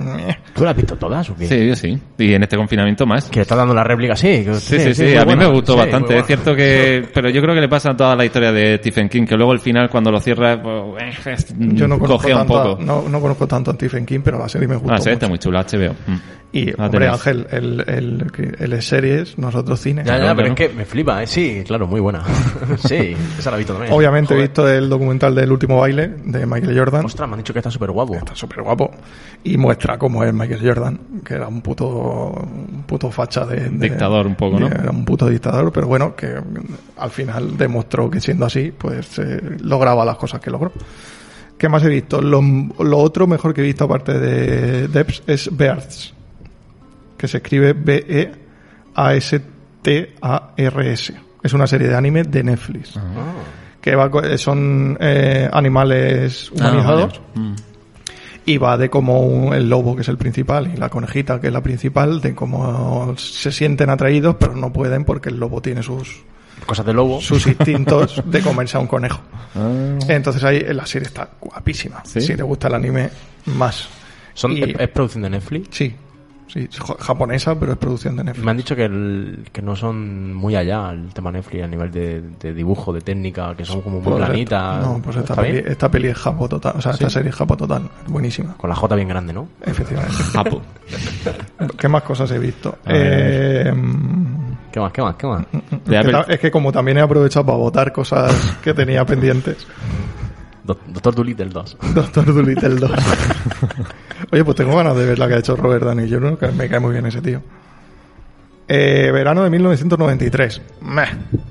¿Tú la has visto todas o qué? Sí, yo sí. Y en este confinamiento más. Que le estás dando la réplica, sí. que- Sí, sí, sí, muy a mí buena. me gustó Sí, bastante. Es cierto que, pero yo creo que le pasa a toda la historia de Stephen King, que luego al final cuando lo cierra, pues, eh, Yo no conozco, cogea un tanto, poco. no, no conozco tanto a Stephen King, pero la serie me gustó Ah, sí, está muy chula, HBO. Mm. Y, hombre. Ángel, el, el, que- él es series, nosotros cine. Ya, ya, Claro, pero es que me flipa, ¿eh? Sí, claro, muy buena. (laughs) sí, esa la he visto también. Obviamente he visto el documental del último baile de Michael Jordan. Ostras, me han dicho que está súper guapo. Está súper guapo. Y muestra cómo es Michael Jordan, que era un puto, un puto facha de, de- Dictador un poco, ¿no? Era un puto dictador, pero bueno, que al final demostró que siendo así, pues eh, lograba las cosas que logró. ¿Qué más he visto? Lo, lo otro mejor que he visto aparte de Debs es Beards, que se escribe B-E-A-S-T-A-R-S. Es una serie de anime de Netflix. Ah. Que va, son eh, animales Ah, humanizados vale. Mm. y va de cómo un- el lobo, que es el principal, y la conejita, que es la principal, de cómo se sienten atraídos, pero no pueden porque el lobo tiene sus, Cosas de lobo. sus instintos (laughs) de comerse a un conejo. Ah. Entonces ahí la serie está guapísima. ¿Sí? Si te gusta el anime, más. Son, Y- es, es producción de Netflix. Sí, sí, es japonesa, pero es producción de Netflix. Me han dicho que, el- que no son muy allá el tema Netflix a nivel de, de dibujo, de técnica, que son como muy Pues, planitas. No, pues esta ¿Está peli, esta peli es japo total, o sea, esta serie es japo total, buenísima, Con la J bien grande, ¿no? efectivamente. Japo. (laughs) ¿Qué más cosas he visto? Eh, mm, ¿Qué más, qué más, qué más? De es, que Apple. ta- es que como también he aprovechado para votar cosas que tenía pendientes. Do- Doctor Dolittle 2. (laughs) Doctor Dolittle 2. (laughs) Oye, pues tengo ganas de ver la que ha hecho Robert Downey Jr., que me cae muy bien ese tío. Eh, verano de 1993. Meh.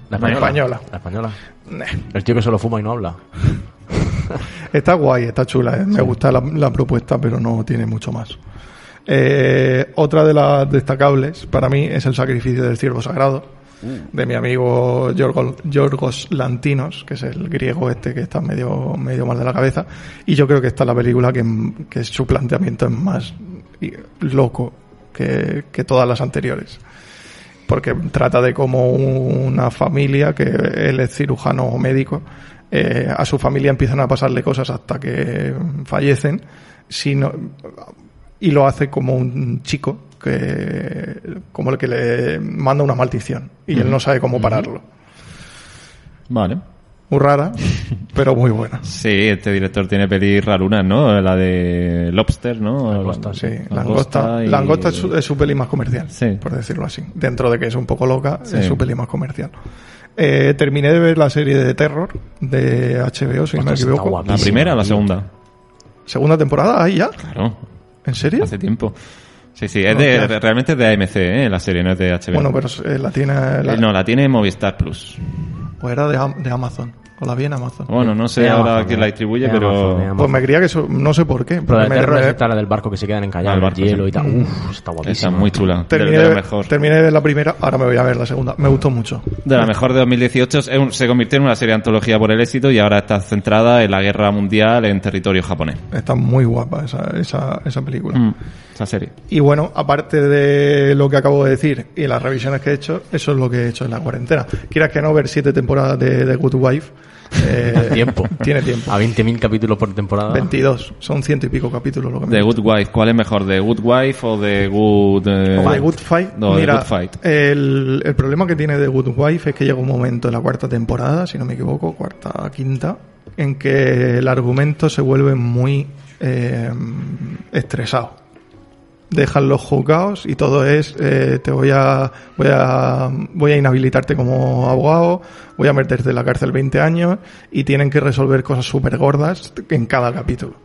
La española. española. La española. Meh. El tío que solo fuma y no habla. (laughs) Está guay, está chula, ¿eh? me gusta la, la propuesta, pero no tiene mucho más. Eh, otra de las destacables para mí es el sacrificio del ciervo sagrado, de mi amigo Yorgos, Lantinos, que es el griego este que está medio, medio mal de la cabeza. Y yo creo que esta es la película que, que su planteamiento es más loco que, que todas las anteriores. Porque trata de cómo una familia, que él es cirujano o médico, eh, a su familia empiezan a pasarle cosas hasta que fallecen, sino, y lo hace como un chico que como el que le manda una maldición y él no sabe cómo pararlo. Vale. Muy rara, (laughs) pero muy buena. Sí, este director tiene pelis rarunas, ¿no? La de Lobster, ¿no? Langosta, Sí, Langosta Langosta, y- Langosta es, su, es su peli más comercial, Sí. por decirlo así. Dentro de que es un poco loca, Sí. es su peli más comercial. Eh, terminé de ver la serie de terror de HBO, si no me equivoco. ¿La primera o la segunda? Segunda temporada, ahí ya. Claro, ¿En serio? hace tiempo. Sí, sí, es de, realmente es de AMC, ¿eh? La serie, no es de HBO. Bueno, pero eh, la tiene. La, Eh, No, la tiene Movistar Plus. O era de, de Amazon. O la vi en Amazon. Bueno, no sé ahora Amazon, quién la distribuye, pero... Amazon. Pues me creía que eso, no sé por qué. Pero la de me- esta, la del barco que se quedan Ah, encallados el en el barco, hielo sí. y tal. Uf, está Esa guapísima. es muy chula. Terminé, de de, la mejor. terminé de ver la primera, ahora me voy a ver la segunda. Me gustó mucho. De la mejor de 2018. Es un- se convirtió en una serie de antología por el éxito y ahora está centrada en la guerra mundial en territorio japonés. Está muy guapa esa, esa, esa película. Mm, esa serie. Y bueno, aparte de lo que acabo de decir y las revisiones que he hecho, eso es lo que he hecho en la cuarentena. Quieras que no ver siete temporadas de, de Good Wife. Eh, Tiempo. Tiene tiempo. A 20.000 capítulos por temporada. 22. Son ciento y pico capítulos lo que The he Good Wife. ¿Cuál es mejor? ¿The Good Wife o The Good... eh, O The Good Fight. No, The Mira, Good Fight. El, el problema que tiene The Good Wife es que llega un momento en la cuarta temporada, si no me equivoco, cuarta, quinta, en que el argumento se vuelve muy eh, estresado. Dejan los juzgados y todo es eh, te voy a voy a voy a inhabilitarte como abogado, voy a meterte en la cárcel 20 años y tienen que resolver cosas súper gordas en cada capítulo.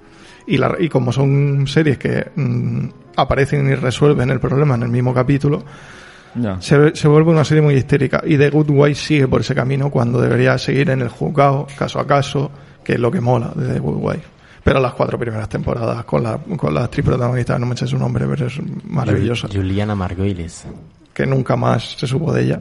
Y, la- y como son series que mm, aparecen y resuelven el problema en el mismo capítulo, se, se vuelve una serie muy histérica. Y The Good Wife sigue por ese camino cuando debería seguir en el juzgado, caso a caso, que es lo que mola de The Good Wife. Pero las cuatro primeras temporadas con la, con la actriz protagonista, no me eché su nombre, pero es maravillosa. Ju- Juliana Margolis. Que nunca más se supo de ella.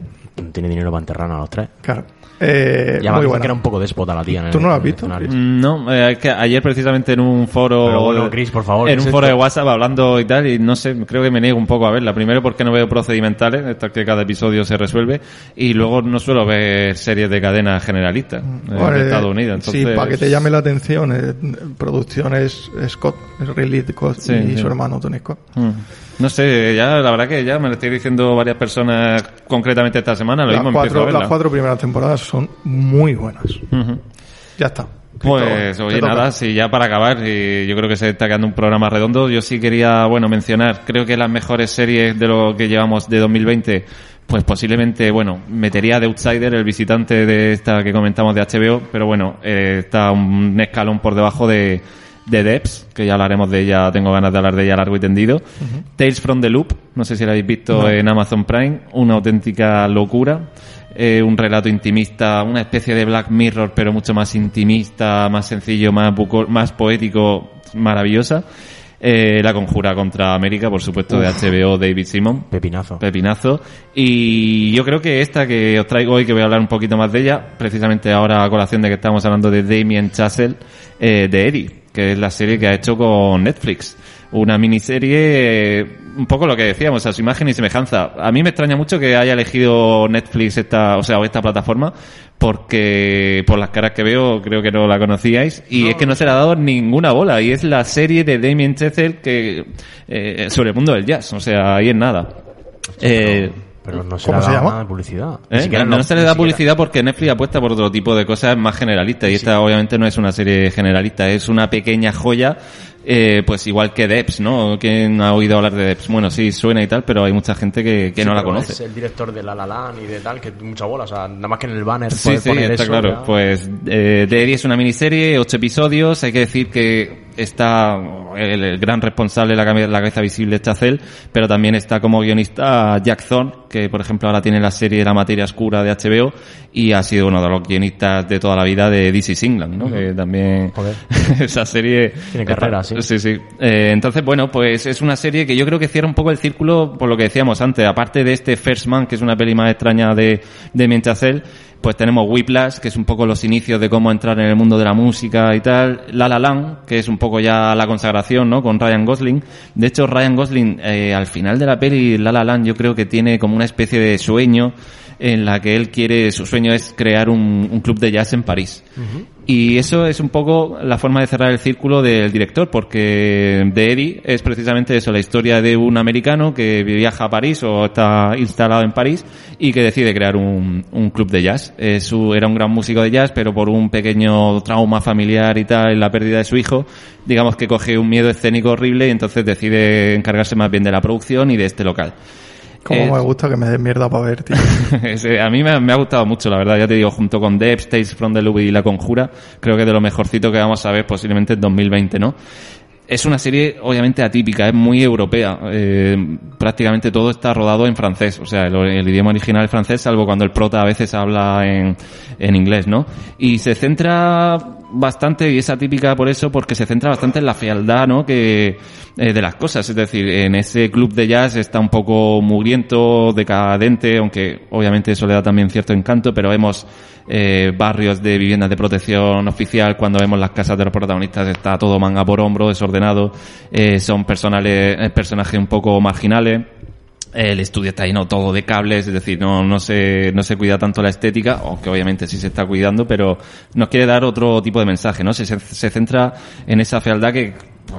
Tiene dinero para enterrarnos a los tres. Claro. Eh, Ya me muy dicen buena. que era un poco déspota la tía. ¿Tú no la has visto? Mm, No, eh, es que ayer precisamente en un foro... Pero bueno, Chris, por favor, En ¿qué un foro esto? de WhatsApp hablando y tal, y no sé, creo que me niego un poco a verla. Primero porque no veo procedimentales, estas que cada episodio se resuelve, y luego no suelo ver series de cadena generalista eh, Bueno, de eh, Estados Unidos. Entonces, Sí, para que te llame la atención, eh, producciones Scott, es Ridley Scott Sí, y sí. su hermano Tony Scott. Mm. No sé, ya la verdad que ya me lo estoy diciendo varias personas concretamente esta semana, lo Las mismo a cuatro, las cuatro primeras temporadas son muy buenas. Ya está. Pues, oye, te nada, sí, ya para acabar, y yo creo que se está quedando un programa redondo. Yo sí quería, bueno, mencionar, creo que las mejores series de lo que llevamos de 2020, pues posiblemente, bueno, metería The Outsider, el visitante de esta que comentamos de HBO, pero bueno, eh, está un escalón por debajo de, de Debs, que ya hablaremos de ella, tengo ganas de hablar de ella largo y tendido. Tales from the Loop, no sé si la habéis visto No. en Amazon Prime, una auténtica locura. Eh, un relato intimista, una especie de Black Mirror, pero mucho más intimista, más sencillo, más, buco- más poético, maravillosa. Eh, la conjura contra América, por supuesto, de HBO David Simon. Pepinazo. Pepinazo. Y yo creo que esta que os traigo hoy, que voy a hablar un poquito más de ella, precisamente ahora a colación de que estamos hablando de Damien Chazelle, eh, de Eddie, que es la serie que ha hecho con Netflix. Una miniserie, un poco lo que decíamos, a su imagen y semejanza. A mí me extraña mucho que haya elegido Netflix esta, o sea, esta plataforma, porque por las caras que veo creo que no la conocíais, y es que no se le ha dado ninguna bola, y es la serie de Damien Chazelle que, eh, sobre el mundo del jazz, o sea, ahí es nada. Eh, Pero no se ¿Cómo le se da llama? nada de publicidad. ¿Eh? Siquiera no, no lo- se le ni da siquiera- publicidad porque Netflix apuesta por otro tipo de cosas más generalistas y esta obviamente no es una serie generalista, es una pequeña joya, eh, pues igual que Debs, ¿no? ¿Quién ha oído hablar de Debs? Bueno, sí, suena y tal, pero hay mucha gente que, que Sí, no la pero conoce. Es el director de La La Land y de tal, que mucha bola. O sea, nada más que en el banner Sí, puedes sí, poner está eso, claro. ya. Pues eh, The es una miniserie, ocho episodios. Hay que decir que está el, el gran responsable, la, cabe- la cabeza visible es Chazelle, pero también está como guionista Jack Thorne, que por ejemplo ahora tiene la serie La materia oscura de HBO y ha sido uno de los guionistas de toda la vida de DC England, ¿no? Que también Joder. (laughs) esa serie Tiene carrera, sí. Sí, sí. Eh, entonces, bueno, pues es una serie que yo creo que cierra un poco el círculo por lo que decíamos antes. Aparte de este First Man, que es una peli más extraña de, de Mientras pues tenemos Whiplash, que es un poco los inicios de cómo entrar en el mundo de la música y tal. La La Land, que es un poco ya la consagración, ¿no? Con Ryan Gosling. De hecho, Ryan Gosling, eh, al final de la peli, La La Land, yo creo que tiene como una especie de sueño en la que él quiere, su sueño es crear un, un club de jazz en París. Y eso es un poco la forma de cerrar el círculo del director, porque de Eddie es precisamente eso, la historia de un americano que viaja a París o está instalado en París y que decide crear un, un club de jazz. Era un gran músico de jazz, pero por un pequeño trauma familiar y tal, la pérdida de su hijo, digamos que coge un miedo escénico horrible y entonces decide encargarse más bien de la producción y de este local. Como me gusta que me des mierda para ver, tío. (laughs) A mí me, me ha gustado mucho, la verdad. Ya te digo, junto con Deep Stays from the Louvre y La Conjura, creo que de lo mejorcito que vamos a ver posiblemente en 2020, ¿no? Es una serie obviamente atípica, es muy europea. Eh, prácticamente todo está rodado en francés, o sea, el, el idioma original es francés, salvo cuando el prota a veces habla en, en inglés, ¿no? Y se centra bastante, y es atípica por eso, porque se centra bastante en la fealdad, ¿no? Que, eh, de las cosas, es decir, en ese club de jazz está un poco mugriento, decadente, aunque obviamente eso le da también cierto encanto, pero vemos eh, barrios de viviendas de protección oficial, cuando vemos las casas de los protagonistas está todo manga por hombro, desordenado, eh, son personales, eh, personajes un poco marginales, el estudio está lleno todo de cables, es decir, no, no se, no se cuida tanto la estética, aunque obviamente sí se está cuidando, pero nos quiere dar otro tipo de mensaje, ¿no? Se, se, centra en esa fealdad que,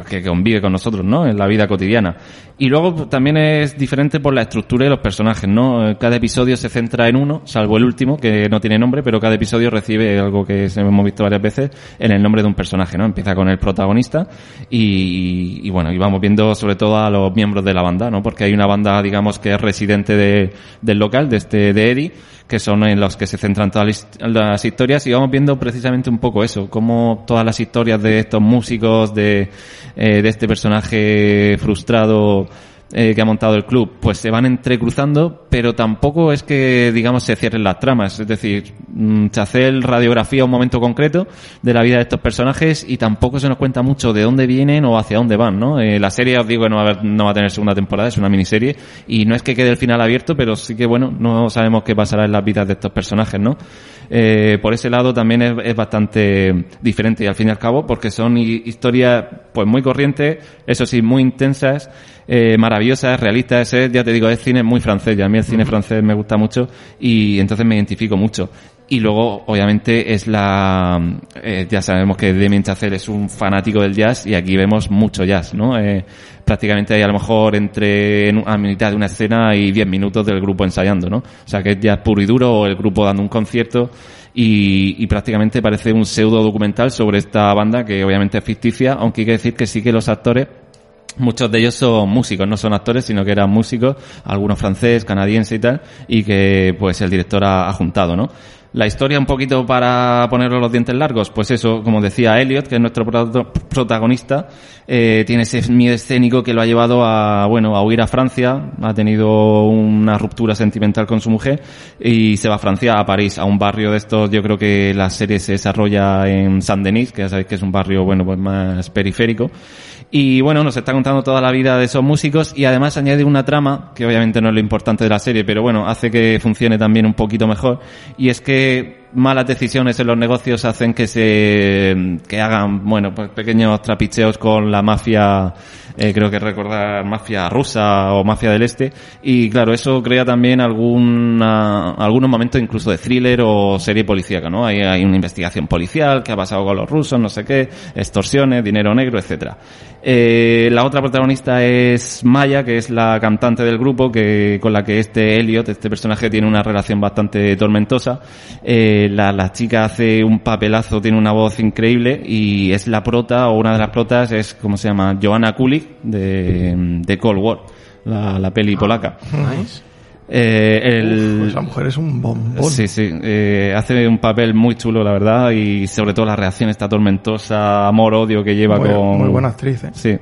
que convive con nosotros, ¿no? En la vida cotidiana. Y luego pues, también es diferente por la estructura de los personajes, ¿no? Eh, Cada episodio se centra en uno, salvo el último, que no tiene nombre, pero cada episodio recibe algo que hemos visto varias veces en el nombre de un personaje, ¿no? Empieza con el protagonista y, y bueno, y vamos viendo sobre todo a los miembros de la banda, ¿no? Porque hay una banda, digamos, que es residente de- del local, de este, de Eddie, que son en los que se centran todas las hist- las historias y vamos viendo precisamente un poco eso, cómo todas las historias de estos músicos, de, eh, de este personaje frustrado eh, que ha montado el club, pues se van entrecruzando, pero tampoco es que, digamos, se cierren las tramas. Es decir, mm, Chacel radiografía un momento concreto de la vida de estos personajes y tampoco se nos cuenta mucho de dónde vienen o hacia dónde van, ¿no? Eh, la serie, os digo, no va, a no va a tener segunda temporada, es una miniserie y no es que quede el final abierto, pero sí que, bueno, no sabemos qué pasará en las vidas de estos personajes, ¿no? Eh, por ese lado también es, bastante diferente y al fin y al cabo porque son hi- historias pues muy corrientes, eso sí, muy intensas, eh, maravillosas, realistas, es, ya te digo, es cine muy francés, y a mí el cine francés me gusta mucho y entonces me identifico mucho. Y luego, obviamente, es la, eh, ya sabemos que Damien Chazelle es un fanático del jazz y aquí vemos mucho jazz, ¿no? Eh, prácticamente hay a lo mejor entre, en- a mitad de una escena y 10 minutos del grupo ensayando, ¿no? O sea que es jazz puro y duro o el grupo dando un concierto y, y prácticamente parece un pseudo documental sobre esta banda que obviamente es ficticia, aunque hay que decir que sí que los actores Muchos de ellos son músicos, no son actores, sino que eran músicos, algunos francés, canadiense y tal, y que pues el director ha, juntado, ¿no? La historia un poquito para ponerlo los dientes largos, pues eso, como decía Elliot, que es nuestro protagonista, eh, tiene ese miedo escénico que lo ha llevado a, bueno, a huir a Francia, ha tenido una ruptura sentimental con su mujer y se va a Francia, a París, a un barrio de estos, yo creo que la serie se desarrolla en Saint-Denis, que ya sabéis que es un barrio, bueno, pues más periférico. Y bueno, nos está contando toda la vida de esos músicos y además añade una trama, que obviamente no es lo importante de la serie, pero bueno, hace que funcione también un poquito mejor. Y es que malas decisiones en los negocios hacen que se, que hagan, bueno, pues pequeños trapicheos con la mafia, eh, creo que recordar mafia rusa o mafia del este. Y claro, eso crea también alguna, algunos momentos incluso de thriller o serie policíaca, ¿no? Hay, hay una investigación policial, qué ha pasado con los rusos, no sé qué, extorsiones, dinero negro, etcétera. Eh, la otra protagonista es Maya, que es la cantante del grupo, que con la que este Elliot, este personaje, tiene una relación bastante tormentosa. Eh, la, la chica hace un papelazo, tiene una voz increíble y es la prota, o una de las protas, es, ¿cómo se llama? Joanna Kulik, de, de Cold War, la, la peli polaca. Nice. Eh, el... Pues esa mujer es un bombón. Sí, sí. eh, hace un papel muy chulo, la verdad, y sobre todo la reacción esta tormentosa, amor-odio que lleva Muy- con... muy buena actriz, ¿eh? Sí.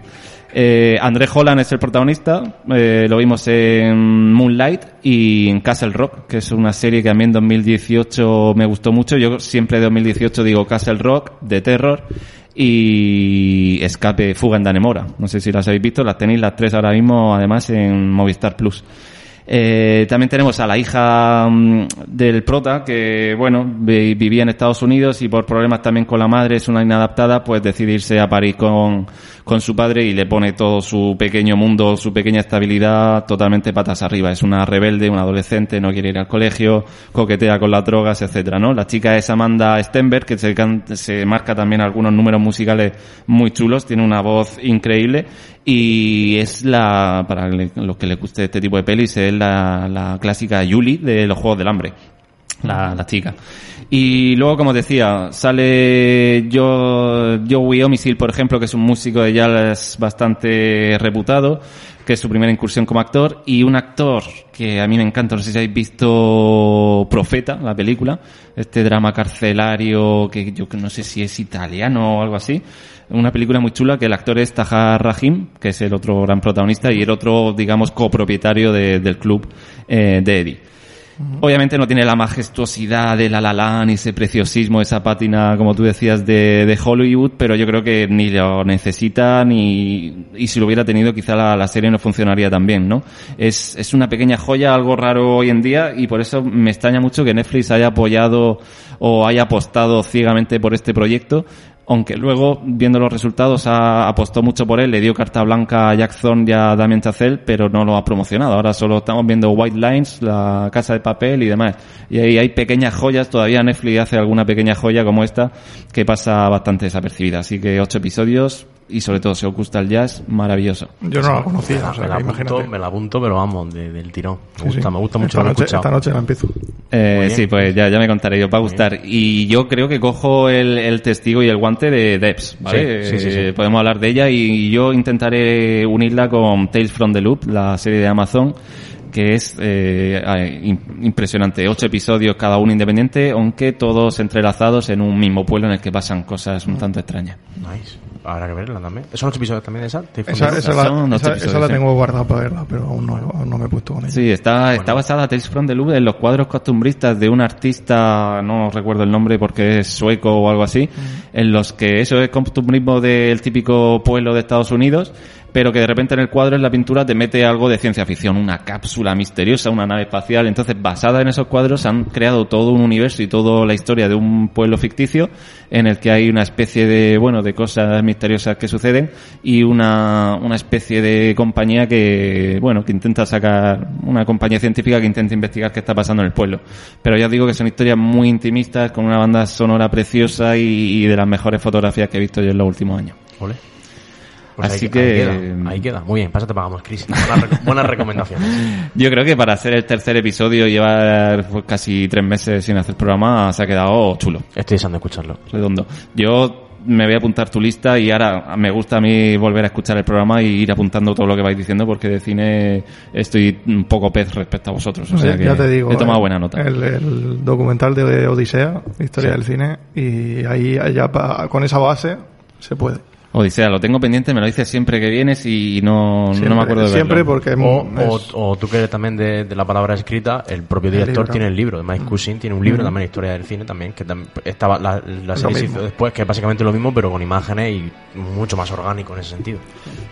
Eh, André Holland es el protagonista, eh, lo vimos en Moonlight y en Castle Rock, que es una serie que a mí en 2018 me gustó mucho. Yo siempre de 2018 digo Castle Rock, de terror y Escape, Fuga en Danemora. No sé si las habéis visto, las tenéis las tres ahora mismo, además en Movistar Plus. Eh, también tenemos a la hija mm, del prota que, bueno, vi- vivía en Estados Unidos y por problemas también con la madre, es una inadaptada, pues decide irse a París con, con su padre y le pone todo su pequeño mundo, su pequeña estabilidad totalmente patas arriba. Es una rebelde, una adolescente, no quiere ir al colegio, coquetea con las drogas, etcétera, ¿no? La chica es Amanda Stenberg, que se, se marca también algunos números musicales muy chulos, tiene una voz increíble y es la, para los que les guste este tipo de pelis, es la, la clásica Julie de los Juegos del Hambre. La, la chica. Y luego, como decía, sale Joe, Joey Omisil, por ejemplo, que es un músico de jazz bastante reputado, que es su primera incursión como actor, y un actor que a mí me encanta, no sé si habéis visto Profeta, la película, este drama carcelario que yo no sé si es italiano o algo así, una película muy chula que el actor es Tahar Rahim, que es el otro gran protagonista y el otro, digamos, copropietario de- del club eh, de Eddie. Obviamente no tiene la majestuosidad de La La Land ese preciosismo, esa pátina, como tú decías, de, de Hollywood, pero yo creo que ni lo necesita ni, y si lo hubiera tenido quizá la, la serie no funcionaría tan bien, ¿no? Es, es una pequeña joya, algo raro hoy en día y por eso me extraña mucho que Netflix haya apoyado o haya apostado ciegamente por este proyecto, aunque luego, viendo los resultados, ha apostó mucho por él, le dio carta blanca a Jackson y a Damien Chazelle, pero no lo ha promocionado. Ahora solo estamos viendo White Lines, La Casa de Papel y demás. Y ahí hay pequeñas joyas, todavía Netflix hace alguna pequeña joya como esta, que pasa bastante desapercibida. Así que ocho episodios, y sobre todo si os gusta el jazz, maravilloso. Yo no la conocía, o sea, me, la apunto, imagínate. me la apunto, pero vamos, de- del tirón. Me Sí, gusta, sí. me gusta mucho esta noche, escuchado. esta noche la empiezo. Eh, sí, pues ya, ya me contaré, os va a gustar. Y yo creo que cojo el, el testigo y el guante de Debs, ¿vale? Sí, sí, sí, sí. Eh, podemos hablar de ella y yo intentaré unirla con Tales from the Loop, la serie de Amazon, que es eh, im- impresionante. Ocho episodios, cada uno independiente, aunque todos entrelazados en un mismo pueblo en el que pasan cosas un tanto extrañas. Nice. Habrá que verla también. ¿Son ocho episodios también de esa? ¿Te Esa, la, ocho esa, episodios, esa la sí. tengo guardada para verla, pero aún no, aún no me he puesto con ella. Sí, está, está basada Tales from the Loop en los cuadros costumbristas de un artista, no recuerdo el nombre porque es sueco o algo así, en los que eso es costumbrismo del típico pueblo de Estados Unidos, pero que de repente en el cuadro, en la pintura, te mete algo de ciencia ficción, una cápsula misteriosa, una nave espacial. Entonces, basada en esos cuadros, han creado todo un universo y toda la historia de un pueblo ficticio en el que hay una especie de, bueno, de cosas misteriosas que suceden y una, una especie de compañía que, bueno, que intenta sacar, una compañía científica que intenta investigar qué está pasando en el pueblo. Pero ya os digo que son historias muy intimistas, con una banda sonora preciosa y, de las mejores fotografías que he visto yo en los últimos años. Pues Así ahí, que- Ahí queda, ahí queda. Muy bien, pásate pagamos, Chris. Buenas, (laughs) buenas recomendaciones. Yo creo que para hacer el tercer episodio y llevar pues, casi tres meses sin hacer programa se ha quedado chulo, Estoy deseando escucharlo. redondo. Yo me voy a apuntar tu lista y ahora me gusta a mí volver a escuchar el programa y ir apuntando todo lo que vais diciendo porque de cine estoy un poco pez respecto a vosotros. O sea ya, que ya te digo. he tomado eh, buena nota. El, el documental de Odisea, Historia Sí. del Cine, y ahí ya pa- con esa base se puede. Odisea, lo tengo pendiente, me lo dices siempre que vienes y no, Siempre, no me acuerdo de verlo. siempre porque O, o, es- o tú que eres también de, de la palabra escrita, el propio director tiene el libro. Mike Cousin tiene un libro también, Historia del Cine, también, que tam- estaba la, la serie se mismo. hizo después, que es básicamente lo mismo, pero con imágenes y mucho más orgánico en ese sentido.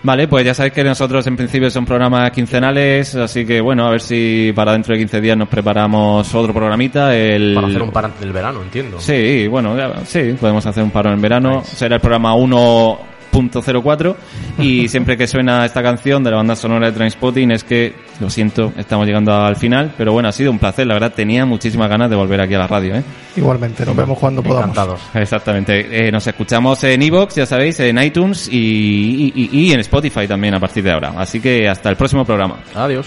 Vale, pues ya sabéis que nosotros en principio son programas quincenales, así que bueno, a ver si para dentro de 15 días nos preparamos otro programita. El... Para hacer un par antes del verano, entiendo. Sí, bueno, ya- sí, podemos hacer un paro en verano. Será el programa 1.04 y (laughs) siempre que suena esta canción de la banda sonora de Trainspotting es que, lo siento, estamos llegando al final, pero bueno, ha sido un placer, la verdad tenía muchísimas ganas de volver aquí a la radio, ¿eh? igualmente, nos vemos cuando podamos. Encantados. Exactamente. Eh, nos escuchamos en iVoox, ya sabéis, en iTunes y, y- y- y en Spotify también a partir de ahora. Así que hasta el próximo programa. Adiós.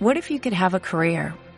What if you could have a career